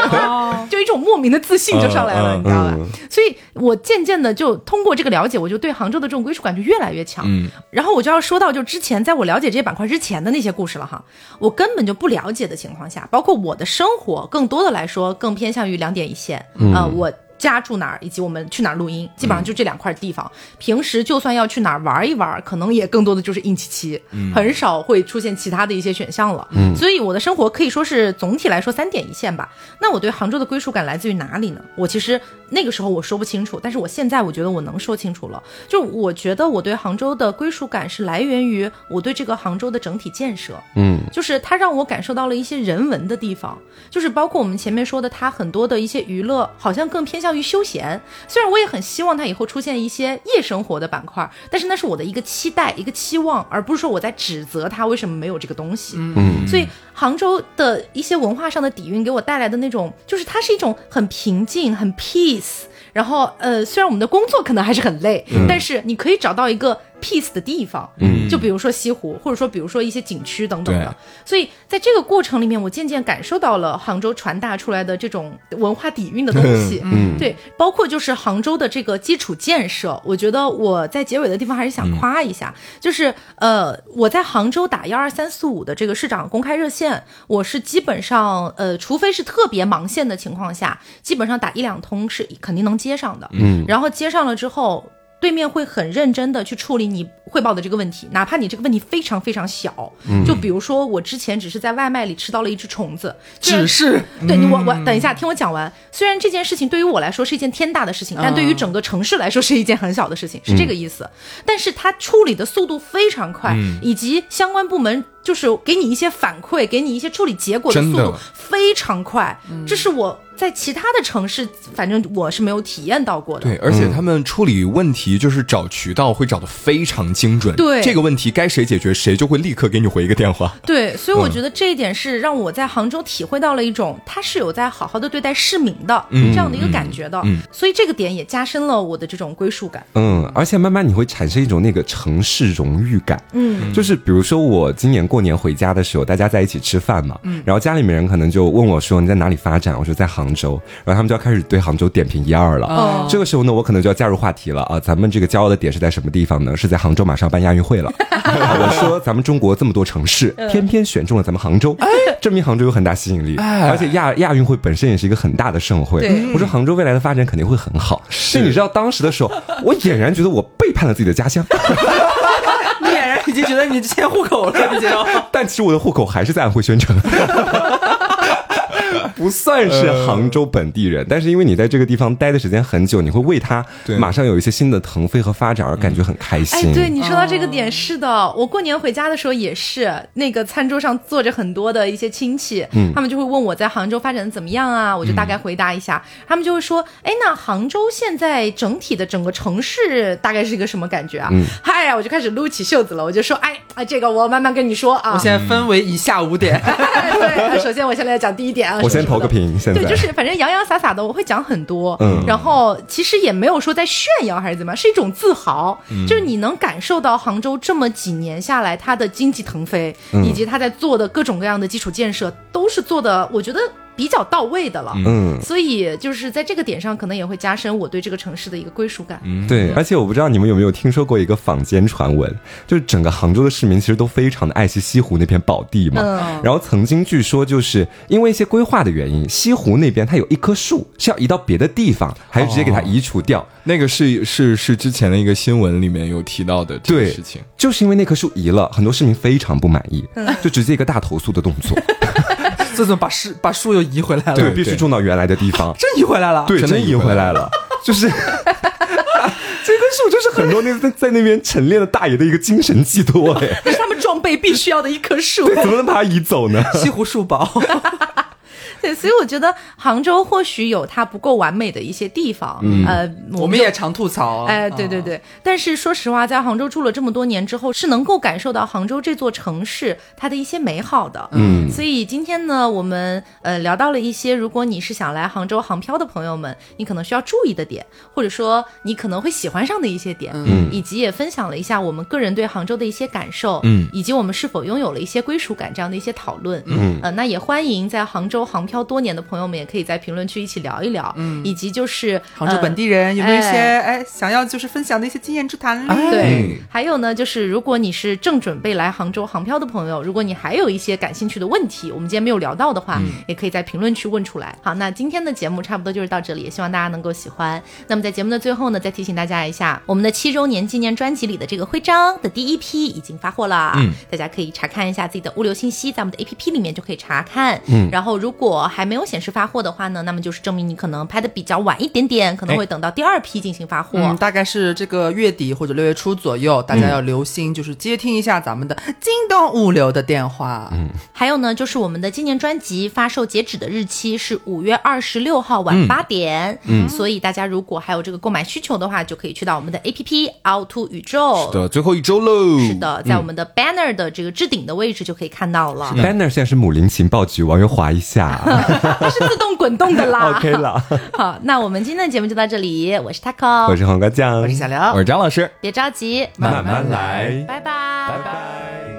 就一种莫名的自信就上来了，你知道吧？所以我渐渐的就通过这个了解，我就对杭州的这种归属感就越来越强。然后我就要说到就之前在我了解这些板块之前的那些故事了哈，我根本就不了解的情况下，包括我的生活，更多的来说更偏向于两点一线啊、我。家住哪儿，以及我们去哪儿录音，基本上就这两块地方。平时就算要去哪儿玩一玩，可能也更多的就是硬七七，很少会出现其他的一些选项了。所以我的生活可以说是总体来说三点一线吧。那我对杭州的归属感来自于哪里呢？我其实那个时候我说不清楚，但是我现在我觉得我能说清楚了。就我觉得我对杭州的归属感是来源于我对这个杭州的整体建设。嗯，就是它让我感受到了一些人文的地方，就是包括我们前面说的，它很多的一些娱乐好像更偏向于休闲。虽然我也很希望它以后出现一些夜生活的板块，但是那是我的一个期待、一个期望，而不是说我在指责它为什么没有这个东西。嗯，所以杭州的一些文化上的底蕴给我带来的那种，就是它是一种很平静、很 peace。然后，呃，虽然我们的工作可能还是很累，但是你可以找到一个 peace 的地方，嗯就比如说西湖，或者说比如说一些景区等等的。所以在这个过程里面，我渐渐感受到了杭州传达出来的这种文化底蕴的东西。嗯对，包括就是杭州的这个基础建设，我觉得我在结尾的地方还是想夸一下，就是呃，我在杭州打幺二三四五的这个市长公开热线，我是基本上呃，除非是特别忙线的情况下，基本上打一两通是肯定能接上的。嗯然后接上了之后。对面会很认真的去处理你汇报的这个问题，哪怕你这个问题非常非常小，就比如说我之前只是在外卖里吃到了一只虫子，只是。对你，我我等一下，听我讲完。虽然这件事情对于我来说是一件天大的事情，但对于整个城市来说是一件很小的事情，是这个意思。但是它处理的速度非常快，以及相关部门就是给你一些反馈，给你一些处理结果的速度非常快，这是我在其他的城市，反正我是没有体验到过的。对，而且他们处理问题就是找渠道会找的非常精准。对这个问题该谁解决，谁就会立刻给你回一个电话。对，所以我觉得这一点是让我在杭州体会到了一种他是有在好好的对待市民的、这样的一个感觉的，所以这个点也加深了我的这种归属感。嗯，而且慢慢你会产生一种那个城市荣誉感。嗯，就是比如说我今年过年回家的时候，大家在一起吃饭嘛，然后家里面人可能就问我说你在哪里发展，我说在杭杭州，然后他们就要开始对杭州点评一二了。哦这个时候呢，我可能就要加入话题了啊，咱们这个骄傲的点是在什么地方呢？是在杭州马上办亚运会了。我说咱们中国这么多城市，偏偏选中了咱们杭州，证明杭州有很大吸引力，而且亚亚运会本身也是一个很大的盛会。我说杭州未来的发展肯定会很好。是，你知道当时的时候，我俨然觉得我背叛了自己的家乡，你俨然已经觉得你迁户口了，已经。但其实我的户口还是在安徽宣城。不算是杭州本地人，但是因为你在这个地方待的时间很久，你会为它马上有一些新的腾飞和发展而感觉很开心哎心。，对你说到这个点，是的，我过年回家的时候也是，那个餐桌上坐着很多的一些亲戚，他们就会问我在杭州发展的怎么样啊，我就大概回答一下，他们就会说，哎，那杭州现在整体的整个城市大概是一个什么感觉啊？嗨呀，我就开始撸起袖子了，我就说，哎，啊，这个我慢慢跟你说啊。我现在分为以下五点，对，首先我先来讲第一点啊，我先投个屏，现在。对，就是反正洋洋洒洒的，我会讲很多，嗯。然后其实也没有说在炫耀还是怎么样，是一种自豪，就是你能感受到杭州这么几年下来，它的经济腾飞，以及它在做的各种各样的基础建设，都是做的，我觉得比较到位的了。嗯。所以就是在这个点上，可能也会加深我对这个城市的一个归属感。对，而且我不知道你们有没有听说过一个坊间传闻，就是整个杭州的市民其实都非常的爱惜西湖那片宝地嘛。嗯然后曾经据说就是因为一些规划的原因，西湖那边它有一棵树是要移到别的地方，还是直接给它移除掉？那个是是是之前的一个新闻里面有提到的这个对事情。就是因为那棵树移了，很多市民非常不满意，就直接一个大投诉的动作，这怎么把树把树又移回来了？对，必须种到原来的地方。真移回来了。对，真移回回来了，就是。这棵树就是很多那在在那边晨练的大爷的一个精神寄托，哎，这是他们装备必须要的一棵树。对，怎么能把它移走呢？西湖树堡，对，所以我觉得杭州或许有它不够完美的一些地方，呃，我们也常吐槽。哎，对对对，但是说实话，在杭州住了这么多年之后，是能够感受到杭州这座城市它的一些美好的。嗯所以今天呢，我们呃聊到了一些，如果你是想来杭州杭漂的朋友们，你可能需要注意的点，或者说你可能会喜欢上的一些点，嗯以及也分享了一下我们个人对杭州的一些感受，嗯，以及我们是否拥有了一些归属感这样的一些讨论。嗯呃，那也欢迎在杭州杭漂多年的朋友们，也可以在评论区一起聊一聊，嗯，以及就是杭州本地人有没有一些哎想要就是分享的一些经验之谈嘞？对嗯，还有呢，就是如果你是正准备来杭州航漂的朋友，如果你还有一些感兴趣的问题，我们今天没有聊到的话，也可以在评论区问出来。好，那今天的节目差不多就是到这里，也希望大家能够喜欢。那么在节目的最后呢，再提醒大家一下，我们的七周年纪念专辑里的这个徽章的第一批已经发货了，嗯，大家可以查看一下自己的物流信息，在我们的 APP 里面就可以查看。嗯，然后如果还没有显示发货的话呢，那么就是证明你可能拍的比较晚一点点，可能会等到第二批进行发货。嗯，大概是这个月底或者六月初左右，大家要留心，就是接听一下咱们的京东物流的电话。嗯，还有呢，就是我们的今年专辑发售截止的日期是五月二十六号晚八点，嗯，所以大家如果还有这个购买需求的话，就可以去到我们的 APP 凹凸宇宙。是的最后一周喽。是的，在我们的 banner 的这个置顶的位置就可以看到了，banner 现在是母林情报局，往右滑一下 它是自动滚动的啦。，OK 了。好，那我们今天的节目就到这里，我是 Taco，我是黄瓜酱，我是小刘我，是张老师。别着急，慢慢来，拜拜，拜拜。